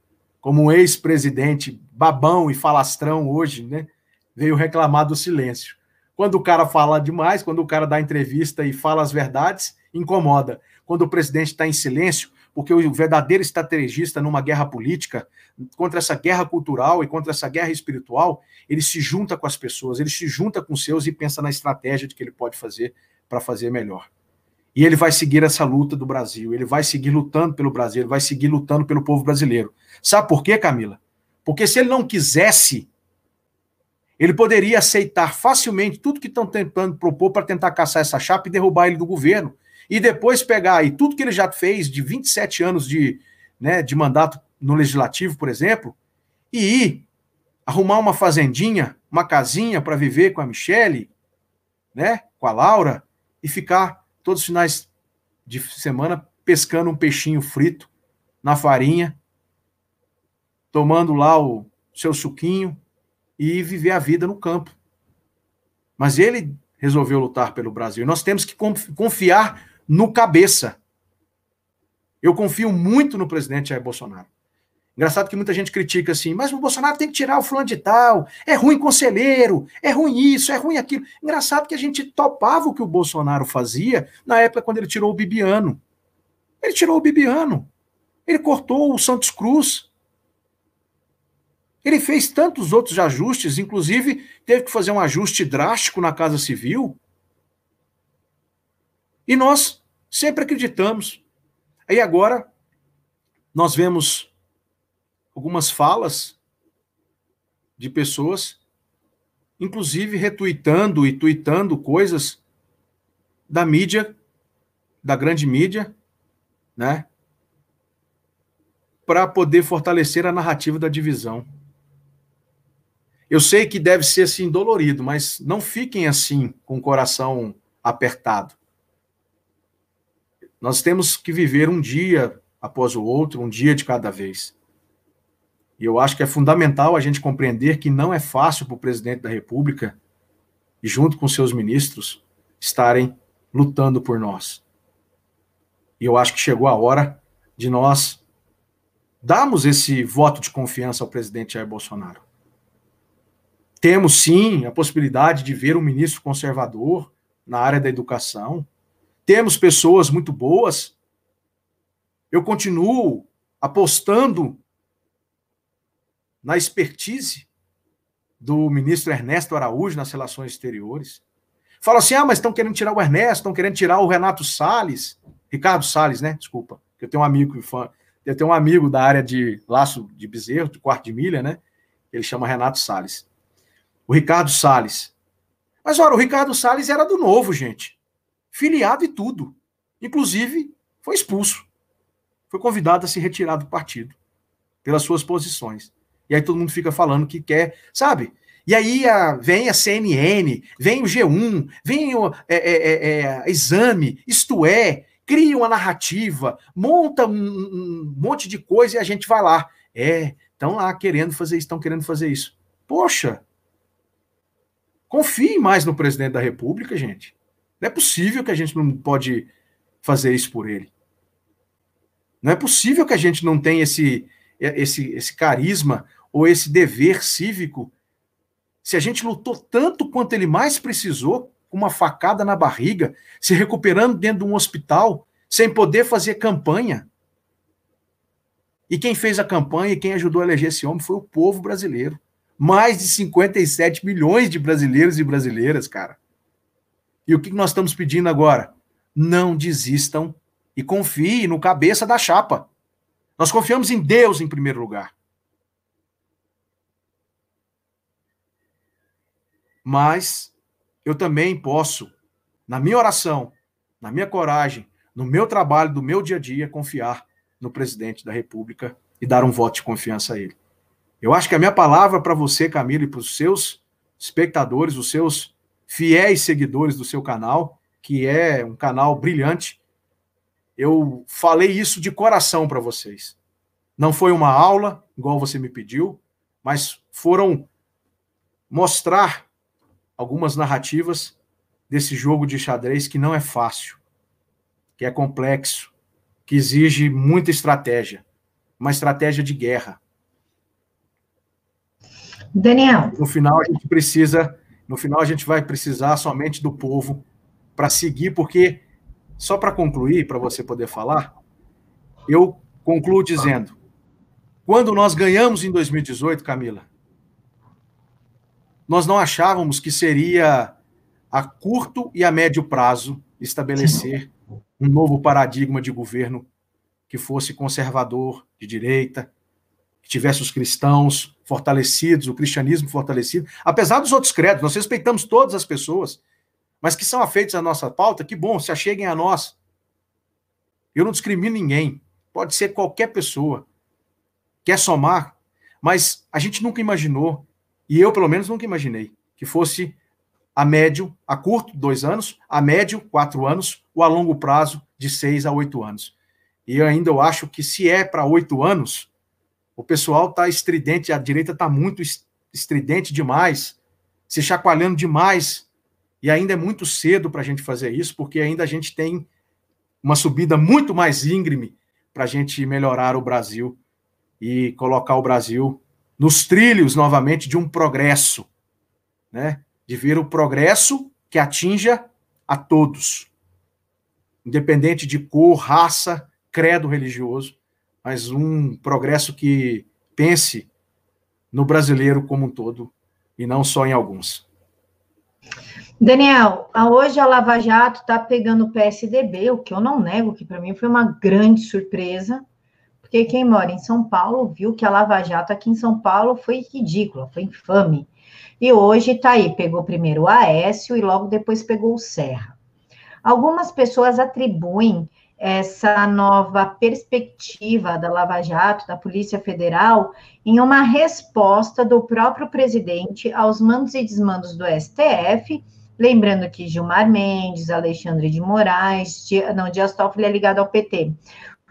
como um ex-presidente babão e falastrão hoje, né? Veio reclamar do silêncio. Quando o cara fala demais, quando o cara dá entrevista e fala as verdades, incomoda. Quando o presidente está em silêncio, porque o verdadeiro estrategista numa guerra política, contra essa guerra cultural e contra essa guerra espiritual, ele se junta com as pessoas, ele se junta com os seus e pensa na estratégia de que ele pode fazer para fazer melhor. E ele vai seguir essa luta do Brasil, ele vai seguir lutando pelo Brasil, ele vai seguir lutando pelo povo brasileiro. Sabe por quê, Camila? Porque se ele não quisesse, ele poderia aceitar facilmente tudo que estão tentando propor para tentar caçar essa chapa e derrubar ele do governo e depois pegar aí tudo que ele já fez de 27 anos de, né, de mandato no legislativo, por exemplo, e ir arrumar uma fazendinha, uma casinha para viver com a Michele, né, com a Laura e ficar todos os finais de semana pescando um peixinho frito na farinha, tomando lá o seu suquinho e viver a vida no campo. Mas ele resolveu lutar pelo Brasil. Nós temos que confiar no cabeça. Eu confio muito no presidente Jair Bolsonaro. Engraçado que muita gente critica assim, mas o Bolsonaro tem que tirar o fulano de tal, é ruim conselheiro, é ruim isso, é ruim aquilo. Engraçado que a gente topava o que o Bolsonaro fazia na época quando ele tirou o Bibiano. Ele tirou o Bibiano. Ele cortou o Santos Cruz. Ele fez tantos outros ajustes, inclusive teve que fazer um ajuste drástico na Casa Civil. E nós sempre acreditamos. Aí agora nós vemos algumas falas de pessoas, inclusive retuitando e tuitando coisas da mídia, da grande mídia, né? Para poder fortalecer a narrativa da divisão. Eu sei que deve ser assim dolorido, mas não fiquem assim com o coração apertado. Nós temos que viver um dia após o outro, um dia de cada vez. E eu acho que é fundamental a gente compreender que não é fácil para o presidente da República, junto com seus ministros, estarem lutando por nós. E eu acho que chegou a hora de nós darmos esse voto de confiança ao presidente Jair Bolsonaro. Temos sim a possibilidade de ver um ministro conservador na área da educação, temos pessoas muito boas. Eu continuo apostando na expertise do ministro Ernesto Araújo nas relações exteriores. Fala assim: ah, mas estão querendo tirar o Ernesto, estão querendo tirar o Renato Salles, Ricardo Salles, né? Desculpa, eu tenho um amigo fã, eu tenho um amigo da área de laço de bezerro, de quarto de milha, né? Ele chama Renato Salles. O Ricardo Salles. Mas ora, o Ricardo Salles era do novo, gente. Filiado e tudo. Inclusive, foi expulso. Foi convidado a se retirar do partido pelas suas posições. E aí todo mundo fica falando que quer, sabe? E aí a, vem a CNN, vem o G1, vem o é, é, é, é exame, isto é, cria uma narrativa, monta um, um, monte de coisa e a gente vai lá. É, estão lá querendo fazer isso, estão querendo fazer isso. Poxa, confie mais no presidente da República, gente. Não é possível que a gente não pode fazer isso por ele. Não é possível que a gente não tenha esse, esse, esse carisma ou esse dever cívico se a gente lutou tanto quanto ele mais precisou, com uma facada na barriga, se recuperando dentro de um hospital, sem poder fazer campanha. E quem fez a campanha e quem ajudou a eleger esse homem foi o povo brasileiro. Mais de 57 milhões de brasileiros e brasileiras, cara. E o que nós estamos pedindo agora? Não desistam e confiem no cabeça da chapa. Nós confiamos em Deus em primeiro lugar. Mas eu também posso, na minha oração, na minha coragem, no meu trabalho, do meu dia a dia, confiar no presidente da República e dar um voto de confiança a ele. Eu acho que a minha palavra para você, Camilo, e para os seus espectadores, os seus fiéis seguidores do seu canal, que é um canal brilhante, eu falei isso de coração para vocês. Não foi uma aula, igual você me pediu, mas foram mostrar algumas narrativas desse jogo de xadrez que não é fácil, que é complexo, que exige muita estratégia, uma estratégia de guerra. Daniel. No final a gente precisa, no final a gente vai precisar somente do povo para seguir, porque só para concluir, para você poder falar, eu concluo dizendo: quando nós ganhamos em 2018, Camila, nós não achávamos que seria a curto e a médio prazo estabelecer um novo paradigma de governo que fosse conservador, de direita, que tivesse os cristãos fortalecidos, o cristianismo fortalecido, apesar dos outros credos, nós respeitamos todas as pessoas, mas que são afeitos à nossa pauta, que bom, se acheguem a nós. Eu não discrimino ninguém, pode ser qualquer pessoa. Quer somar, mas a gente nunca imaginou e eu, pelo menos, nunca imaginei que fosse a médio, a curto, dois anos, a médio, quatro anos, ou a longo prazo, de seis a oito anos. E eu ainda eu acho que se é para oito anos, o pessoal está estridente, a direita está muito estridente demais, se chacoalhando demais, e ainda é muito cedo para a gente fazer isso, porque ainda a gente tem uma subida muito mais íngreme para a gente melhorar o Brasil e colocar o Brasil nos trilhos novamente de um progresso, né? De ver o progresso que atinja a todos, independente de cor, raça, credo religioso, mas um progresso que pense no brasileiro como um todo e não só em alguns. Daniel, hoje a Lava Jato está pegando o PSDB, o que eu não nego, que para mim foi uma grande surpresa, porque quem mora em São Paulo viu que a Lava Jato aqui em São Paulo foi ridícula, foi infame. E hoje está aí, pegou primeiro o Aécio e logo depois pegou o Serra. Algumas pessoas atribuem essa nova perspectiva da Lava Jato, da Polícia Federal, em uma resposta do próprio presidente aos mandos e desmandos do STF, lembrando que Gilmar Mendes, Alexandre de Moraes, não, Dias Toffoli é ligado ao PT,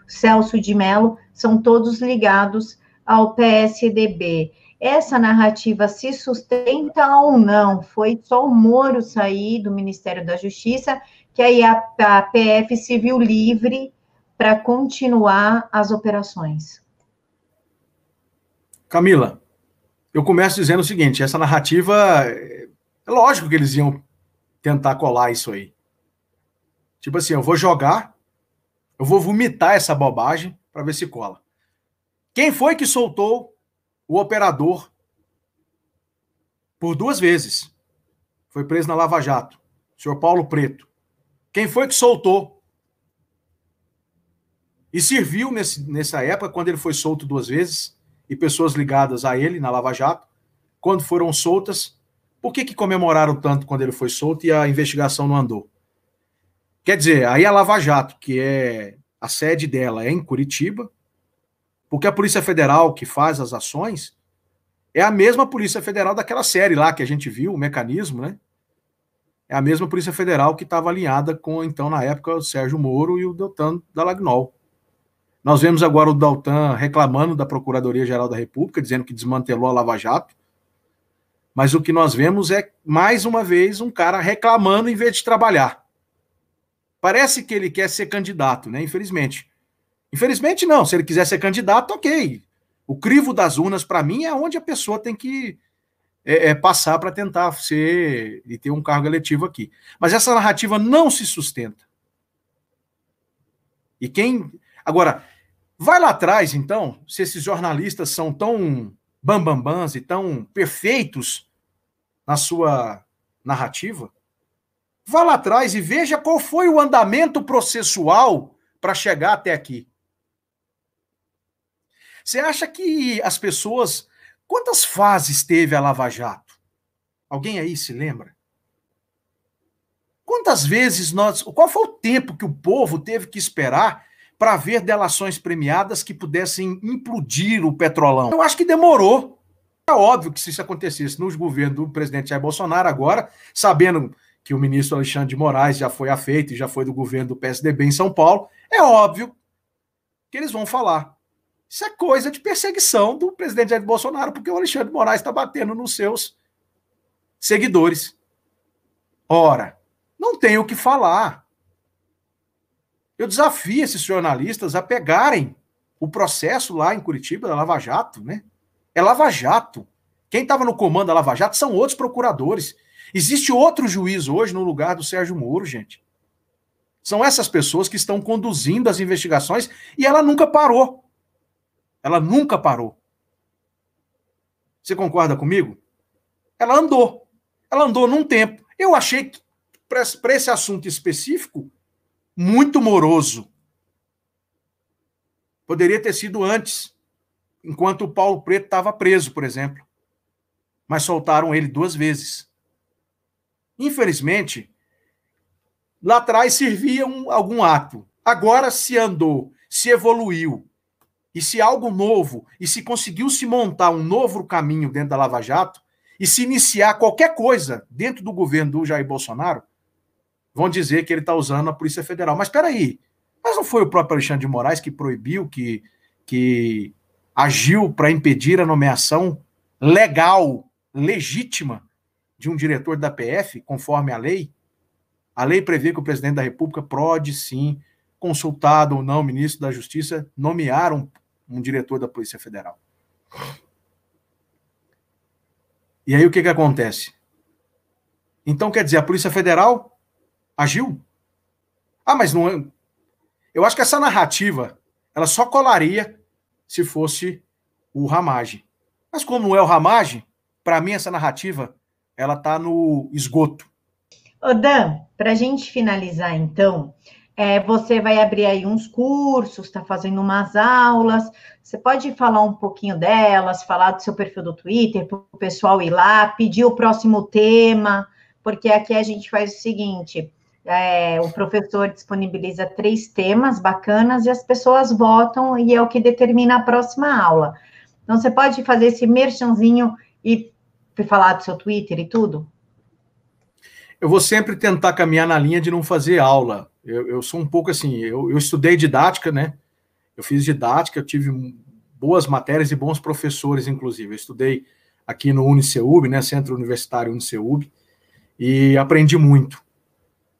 Celso de Mello, são todos ligados ao PSDB. Essa narrativa se sustenta ou não? Foi só o Moro sair do Ministério da Justiça, que aí a, a PF se viu livre para continuar as operações. Camila, eu começo dizendo o seguinte: essa narrativa, é lógico que eles iam tentar colar isso aí. Tipo assim, eu vou jogar, eu vou vomitar essa bobagem para ver se cola. Quem foi que soltou o operador por duas vezes. Foi preso na Lava Jato. O senhor Paulo Preto. Quem foi que soltou? E serviu nesse, nessa época, quando ele foi solto duas vezes, e pessoas ligadas a ele na Lava Jato, quando foram soltas, por que, que comemoraram tanto quando ele foi solto e a investigação não andou? Quer dizer, aí a Lava Jato, que é a sede dela é em Curitiba, porque a Polícia Federal que faz as ações é a mesma Polícia Federal daquela série lá que a gente viu, o mecanismo, né? É a mesma Polícia Federal que estava alinhada com, então, na época, o Sérgio Moro e o Deltan Dallagnol. Nós vemos agora o Deltan reclamando da Procuradoria-Geral da República, dizendo que desmantelou a Lava Jato. Mas o que nós vemos é, mais uma vez, um cara reclamando em vez de trabalhar. Parece que ele quer ser candidato, né? Infelizmente. Infelizmente, não. Se ele quiser ser candidato, ok. O crivo das urnas, para mim, é onde a pessoa tem que é, é passar para tentar ser e ter um cargo eletivo aqui. Mas essa narrativa não se sustenta. E quem. Agora, vai lá atrás, então, se esses jornalistas são tão bambambãs e tão perfeitos na sua narrativa, Vá lá atrás e veja qual foi o andamento processual para chegar até aqui. Você acha que as pessoas. Quantas fases teve a Lava Jato? Alguém aí se lembra? Quantas vezes nós. Qual foi o tempo que o povo teve que esperar para ver delações premiadas que pudessem implodir o petrolão? Eu acho que demorou. É óbvio que se isso acontecesse nos governos do presidente Jair Bolsonaro agora, sabendo que o ministro Alexandre de Moraes já foi afeito e já foi do governo do PSDB em São Paulo, é óbvio que eles vão falar. Isso é coisa de perseguição do presidente Jair Bolsonaro, porque o Alexandre de Moraes está batendo nos seus seguidores. Ora, não tem o que falar. Eu desafio esses jornalistas a pegarem o processo lá em Curitiba da Lava Jato, né? É Lava Jato. Quem estava no comando da Lava Jato são outros procuradores. Existe outro juiz hoje no lugar do Sérgio Moro, gente. São essas pessoas que estão conduzindo as investigações e ela nunca parou. Ela nunca parou. Você concorda comigo? Ela andou. Ela andou num tempo. Eu achei que, para esse assunto específico, muito moroso. Poderia ter sido antes, enquanto o Paulo Preto estava preso, por exemplo. Mas soltaram ele duas vezes. Infelizmente, lá atrás servia um, algum ato. Agora se andou, se evoluiu. E se algo novo, e se conseguiu se montar um novo caminho dentro da Lava Jato, e se iniciar qualquer coisa dentro do governo do Jair Bolsonaro, vão dizer que ele está usando a Polícia Federal. Mas espera aí, mas não foi o próprio Alexandre de Moraes que proibiu, que, que agiu para impedir a nomeação legal, legítima de um diretor da PF, conforme a lei, a lei prevê que o presidente da República pode sim, consultado ou não o ministro da Justiça, nomear um, um diretor da Polícia Federal. E aí o que, que acontece? Então quer dizer, a Polícia Federal agiu? Ah, mas não é. Eu acho que essa narrativa ela só colaria se fosse o Ramage. Mas como não é o Ramage, para mim essa narrativa ela está no esgoto. Ô Dan, para a gente finalizar então, é, você vai abrir aí uns cursos, está fazendo umas aulas. Você pode falar um pouquinho delas, falar do seu perfil do Twitter, para o pessoal ir lá, pedir o próximo tema, porque aqui a gente faz o seguinte: é, o professor disponibiliza três temas bacanas e as pessoas votam e é o que determina a próxima aula. Então, você pode fazer esse merchanzinho e falar do seu Twitter e tudo? Eu vou sempre tentar caminhar na linha de não fazer aula. Eu, eu sou um pouco assim, eu, eu estudei didática, né? Eu fiz didática, eu tive boas matérias e bons professores, inclusive. Eu estudei aqui no UniCeub, né, Centro Universitário UniCeub, e aprendi muito.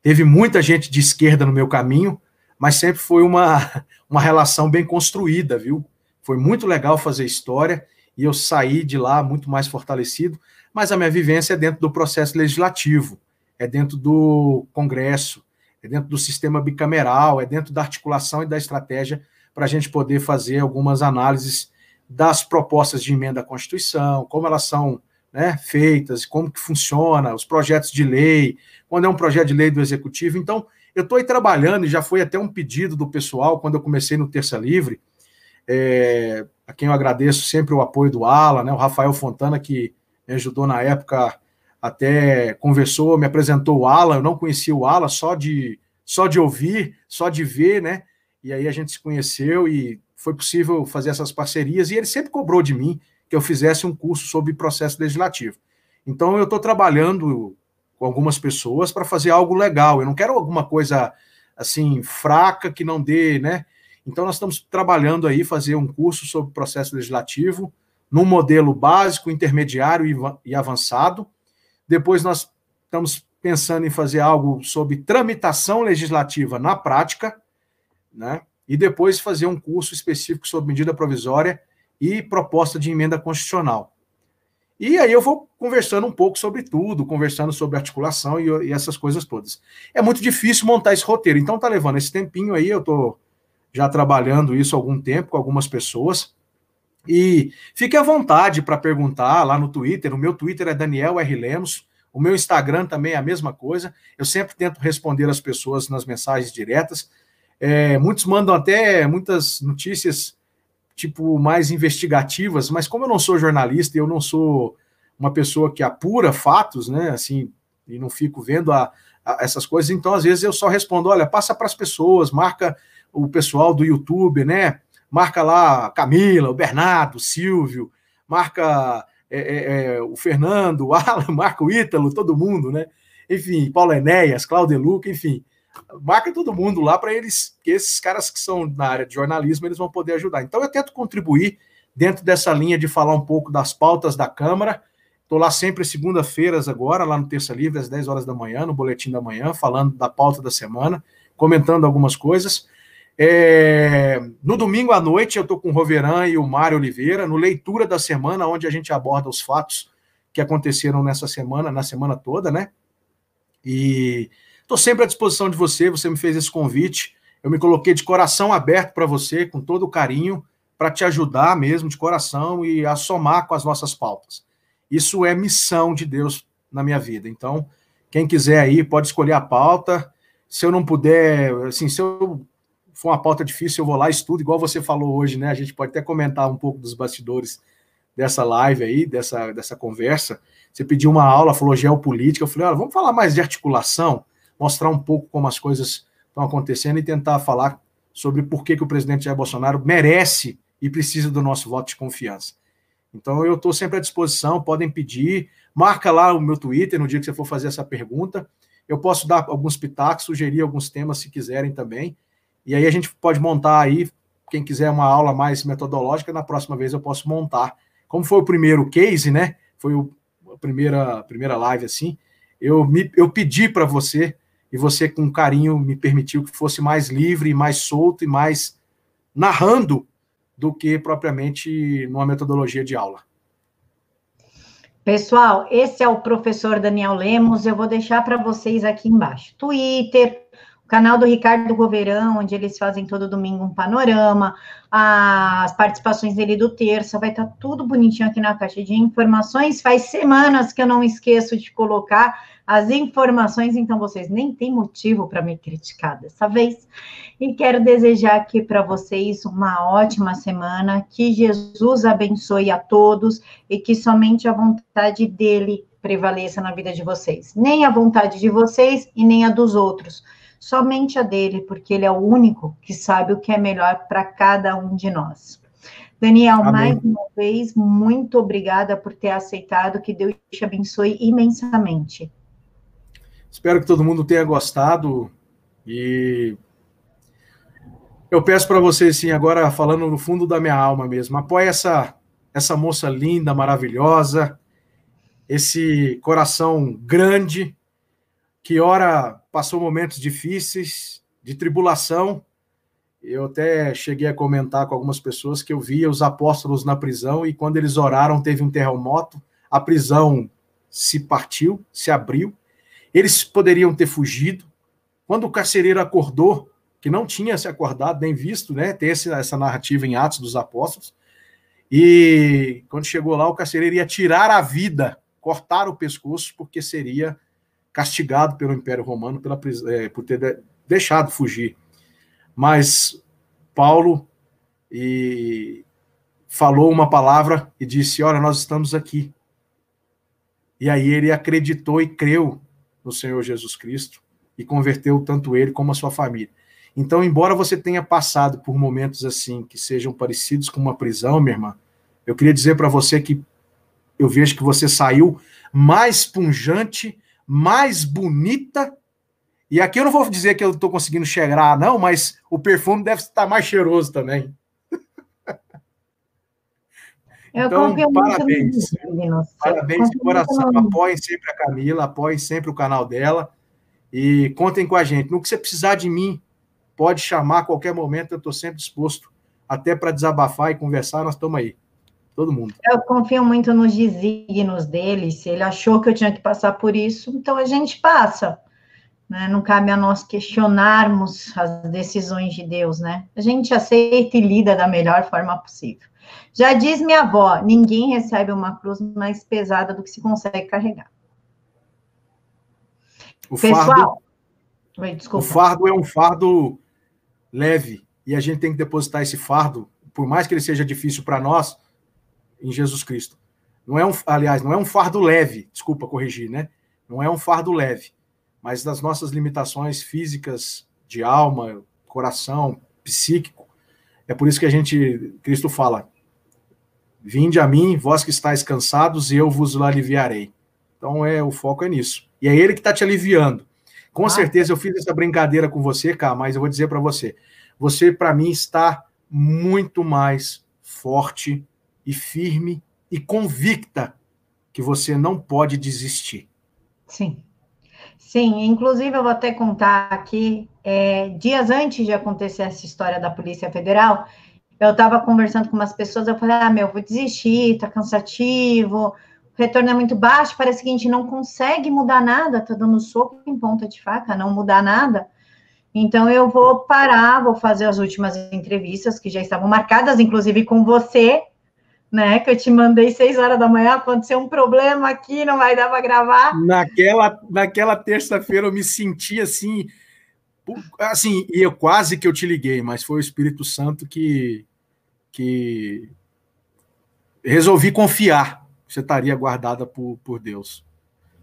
Teve muita gente de esquerda no meu caminho, mas sempre foi uma, [LAUGHS] uma relação bem construída, viu? Foi muito legal fazer história e eu saí de lá muito mais fortalecido, mas a minha vivência é dentro do processo legislativo, é dentro do Congresso, é dentro do sistema bicameral, é dentro da articulação e da estratégia para a gente poder fazer algumas análises das propostas de emenda à Constituição, como elas são né, feitas, como que funciona, os projetos de lei, quando é um projeto de lei do Executivo. Então, eu estou aí trabalhando, e já foi até um pedido do pessoal, quando eu comecei no Terça Livre, é, a quem eu agradeço sempre o apoio do Ala, né, o Rafael Fontana, que me ajudou na época, até conversou, me apresentou o Ala, eu não conhecia o Ala, só de, só de ouvir, só de ver, né, e aí a gente se conheceu e foi possível fazer essas parcerias, e ele sempre cobrou de mim que eu fizesse um curso sobre processo legislativo. Então, eu estou trabalhando com algumas pessoas para fazer algo legal. Eu não quero alguma coisa assim fraca que não dê, né? Então, nós estamos trabalhando aí fazer um curso sobre processo legislativo num modelo básico, intermediário e avançado. Depois, nós estamos pensando em fazer algo sobre tramitação legislativa na prática, né? E depois fazer um curso específico sobre medida provisória e proposta de emenda constitucional. E aí eu vou conversando um pouco sobre tudo, conversando sobre articulação e, e essas coisas todas. É muito difícil montar esse roteiro, então tá levando esse tempinho aí, eu tô já trabalhando isso há algum tempo com algumas pessoas. E fique à vontade para perguntar lá no Twitter. O meu Twitter é Daniel R. Lemos. O meu Instagram também é a mesma coisa. Eu sempre tento responder as pessoas nas mensagens diretas. É, muitos mandam até muitas notícias tipo mais investigativas, mas como eu não sou jornalista eu não sou uma pessoa que apura fatos, né, assim, e não fico vendo a, a essas coisas, então às vezes eu só respondo, olha, passa para as pessoas, marca o pessoal do YouTube, né, marca lá Camila, o Bernardo, o Silvio, marca é, é, é o Fernando, o Alan, [LAUGHS] marca o Ítalo, todo mundo, né, enfim, Paulo Enéas, Cláudio Luca, enfim, marca todo mundo lá para eles, que esses caras que são na área de jornalismo, eles vão poder ajudar. Então eu tento contribuir dentro dessa linha de falar um pouco das pautas da Câmara. Estou lá sempre segunda-feiras agora, lá no Terça Livre, às 10 horas da manhã, no Boletim da Manhã, falando da pauta da semana, comentando algumas coisas. É... No domingo à noite, eu estou com o Roveran e o Mário Oliveira, no Leitura da Semana, onde a gente aborda os fatos que aconteceram nessa semana, na semana toda, né? E Estou sempre à disposição de você, você me fez esse convite. Eu me coloquei de coração aberto para você, com todo o carinho, para te ajudar mesmo, de coração, e a somar com as nossas pautas. Isso é missão de Deus na minha vida. Então, quem quiser aí, pode escolher a pauta. Se eu não puder, assim, se eu for uma pauta difícil, eu vou lá estudo, igual você falou hoje, né? A gente pode até comentar um pouco dos bastidores dessa live aí, dessa, dessa conversa. Você pediu uma aula, falou geopolítica. Eu falei, olha, vamos falar mais de articulação mostrar um pouco como as coisas estão acontecendo e tentar falar sobre por que, que o presidente Jair Bolsonaro merece e precisa do nosso voto de confiança. Então, eu estou sempre à disposição, podem pedir, marca lá o meu Twitter no dia que você for fazer essa pergunta. Eu posso dar alguns pitacos, sugerir alguns temas se quiserem também. E aí a gente pode montar aí, quem quiser uma aula mais metodológica, na próxima vez eu posso montar. Como foi o primeiro case, né? Foi o, a primeira, primeira live assim. Eu, me, eu pedi para você e você, com carinho, me permitiu que fosse mais livre, mais solto e mais narrando do que propriamente numa metodologia de aula. Pessoal, esse é o professor Daniel Lemos. Eu vou deixar para vocês aqui embaixo. Twitter, o canal do Ricardo Goverão, onde eles fazem todo domingo um panorama, as participações dele do terça, vai estar tá tudo bonitinho aqui na caixa de informações. Faz semanas que eu não esqueço de colocar as informações, então vocês nem têm motivo para me criticar dessa vez. E quero desejar aqui para vocês uma ótima semana, que Jesus abençoe a todos e que somente a vontade dele prevaleça na vida de vocês. Nem a vontade de vocês e nem a dos outros, somente a dele, porque ele é o único que sabe o que é melhor para cada um de nós. Daniel, Amém. mais uma vez, muito obrigada por ter aceitado. Que Deus te abençoe imensamente. Espero que todo mundo tenha gostado e eu peço para vocês, sim, agora falando no fundo da minha alma mesmo, apoie essa, essa moça linda, maravilhosa, esse coração grande, que ora passou momentos difíceis, de tribulação. Eu até cheguei a comentar com algumas pessoas que eu via os apóstolos na prisão e quando eles oraram teve um terremoto, a prisão se partiu, se abriu eles poderiam ter fugido. Quando o carcereiro acordou, que não tinha se acordado nem visto, né? Tem essa narrativa em Atos dos Apóstolos. E quando chegou lá, o carcereiro ia tirar a vida, cortar o pescoço, porque seria castigado pelo Império Romano pela, é, por ter deixado fugir. Mas Paulo e falou uma palavra e disse: Olha, nós estamos aqui. E aí ele acreditou e creu no Senhor Jesus Cristo e converteu tanto ele como a sua família. Então, embora você tenha passado por momentos assim que sejam parecidos com uma prisão, minha irmã, eu queria dizer para você que eu vejo que você saiu mais punjante, mais bonita. E aqui eu não vou dizer que eu estou conseguindo cheirar, não, mas o perfume deve estar mais cheiroso também. Eu então, parabéns. Parabéns de coração. Apoiem sempre a Camila, apoiem sempre o canal dela e contem com a gente. No que você precisar de mim, pode chamar a qualquer momento, eu estou sempre disposto, até para desabafar e conversar, nós estamos aí. Todo mundo. Eu confio muito nos desígnios dele. Se ele achou que eu tinha que passar por isso, então a gente passa. Né? Não cabe a nós questionarmos as decisões de Deus, né? A gente aceita e lida da melhor forma possível. Já diz minha avó: ninguém recebe uma cruz mais pesada do que se consegue carregar. O Pessoal, fardo, Oi, o fardo é um fardo leve e a gente tem que depositar esse fardo, por mais que ele seja difícil para nós, em Jesus Cristo. Não é um, aliás, não é um fardo leve, desculpa corrigir, né? Não é um fardo leve, mas das nossas limitações físicas, de alma, coração, psíquico. É por isso que a gente, Cristo fala: Vinde a mim, vós que estáis cansados, e eu vos aliviarei. Então é o foco é nisso. E é ele que está te aliviando. Com ah, certeza eu fiz essa brincadeira com você, cara, mas eu vou dizer para você, você para mim está muito mais forte e firme e convicta que você não pode desistir. Sim. Sim, inclusive eu vou até contar aqui, é, dias antes de acontecer essa história da Polícia Federal, eu estava conversando com umas pessoas, eu falei, ah, meu, vou desistir, tá cansativo, o retorno é muito baixo, parece que a gente não consegue mudar nada, tá dando soco em ponta de faca, não mudar nada. Então eu vou parar, vou fazer as últimas entrevistas que já estavam marcadas, inclusive com você, né? Que eu te mandei seis horas da manhã, aconteceu um problema aqui, não vai dar para gravar. Naquela, naquela terça-feira eu me senti assim, assim, e eu quase que eu te liguei, mas foi o Espírito Santo que, que resolvi confiar que você estaria guardada por, por Deus.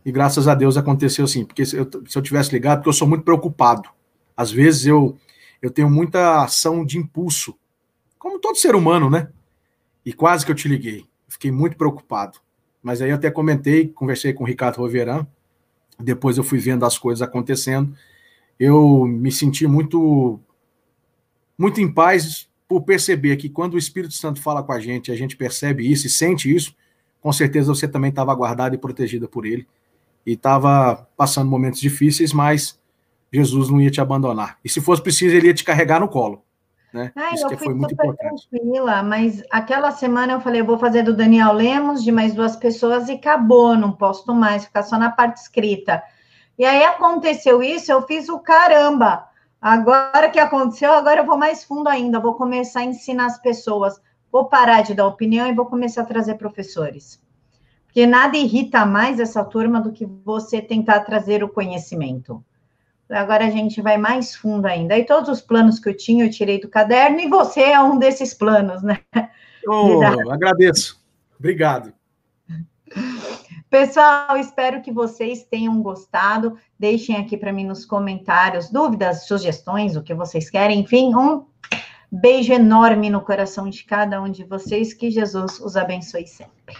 E graças a Deus aconteceu assim, porque se eu, se eu tivesse ligado, porque eu sou muito preocupado. Às vezes eu, eu tenho muita ação de impulso, como todo ser humano, né? e quase que eu te liguei. Fiquei muito preocupado. Mas aí eu até comentei, conversei com o Ricardo Roveran, depois eu fui vendo as coisas acontecendo. Eu me senti muito muito em paz por perceber que quando o Espírito Santo fala com a gente, a gente percebe isso e sente isso, com certeza você também estava guardada e protegida por ele e estava passando momentos difíceis, mas Jesus não ia te abandonar. E se fosse preciso, ele ia te carregar no colo. Né? Ai, Isso eu fui foi muito importante. tranquila, mas aquela semana eu falei, eu vou fazer do Daniel Lemos, de mais duas pessoas, e acabou, não posto mais, ficar só na parte escrita. E aí aconteceu isso, eu fiz o caramba. Agora que aconteceu, agora eu vou mais fundo ainda, vou começar a ensinar as pessoas. Vou parar de dar opinião e vou começar a trazer professores. Porque nada irrita mais essa turma do que você tentar trazer o conhecimento. Agora a gente vai mais fundo ainda. E todos os planos que eu tinha, eu tirei do caderno, e você é um desses planos, né? Oh, [LAUGHS] agradeço. Obrigado. Pessoal, espero que vocês tenham gostado. Deixem aqui para mim nos comentários dúvidas, sugestões, o que vocês querem. Enfim, um beijo enorme no coração de cada um de vocês. Que Jesus os abençoe sempre.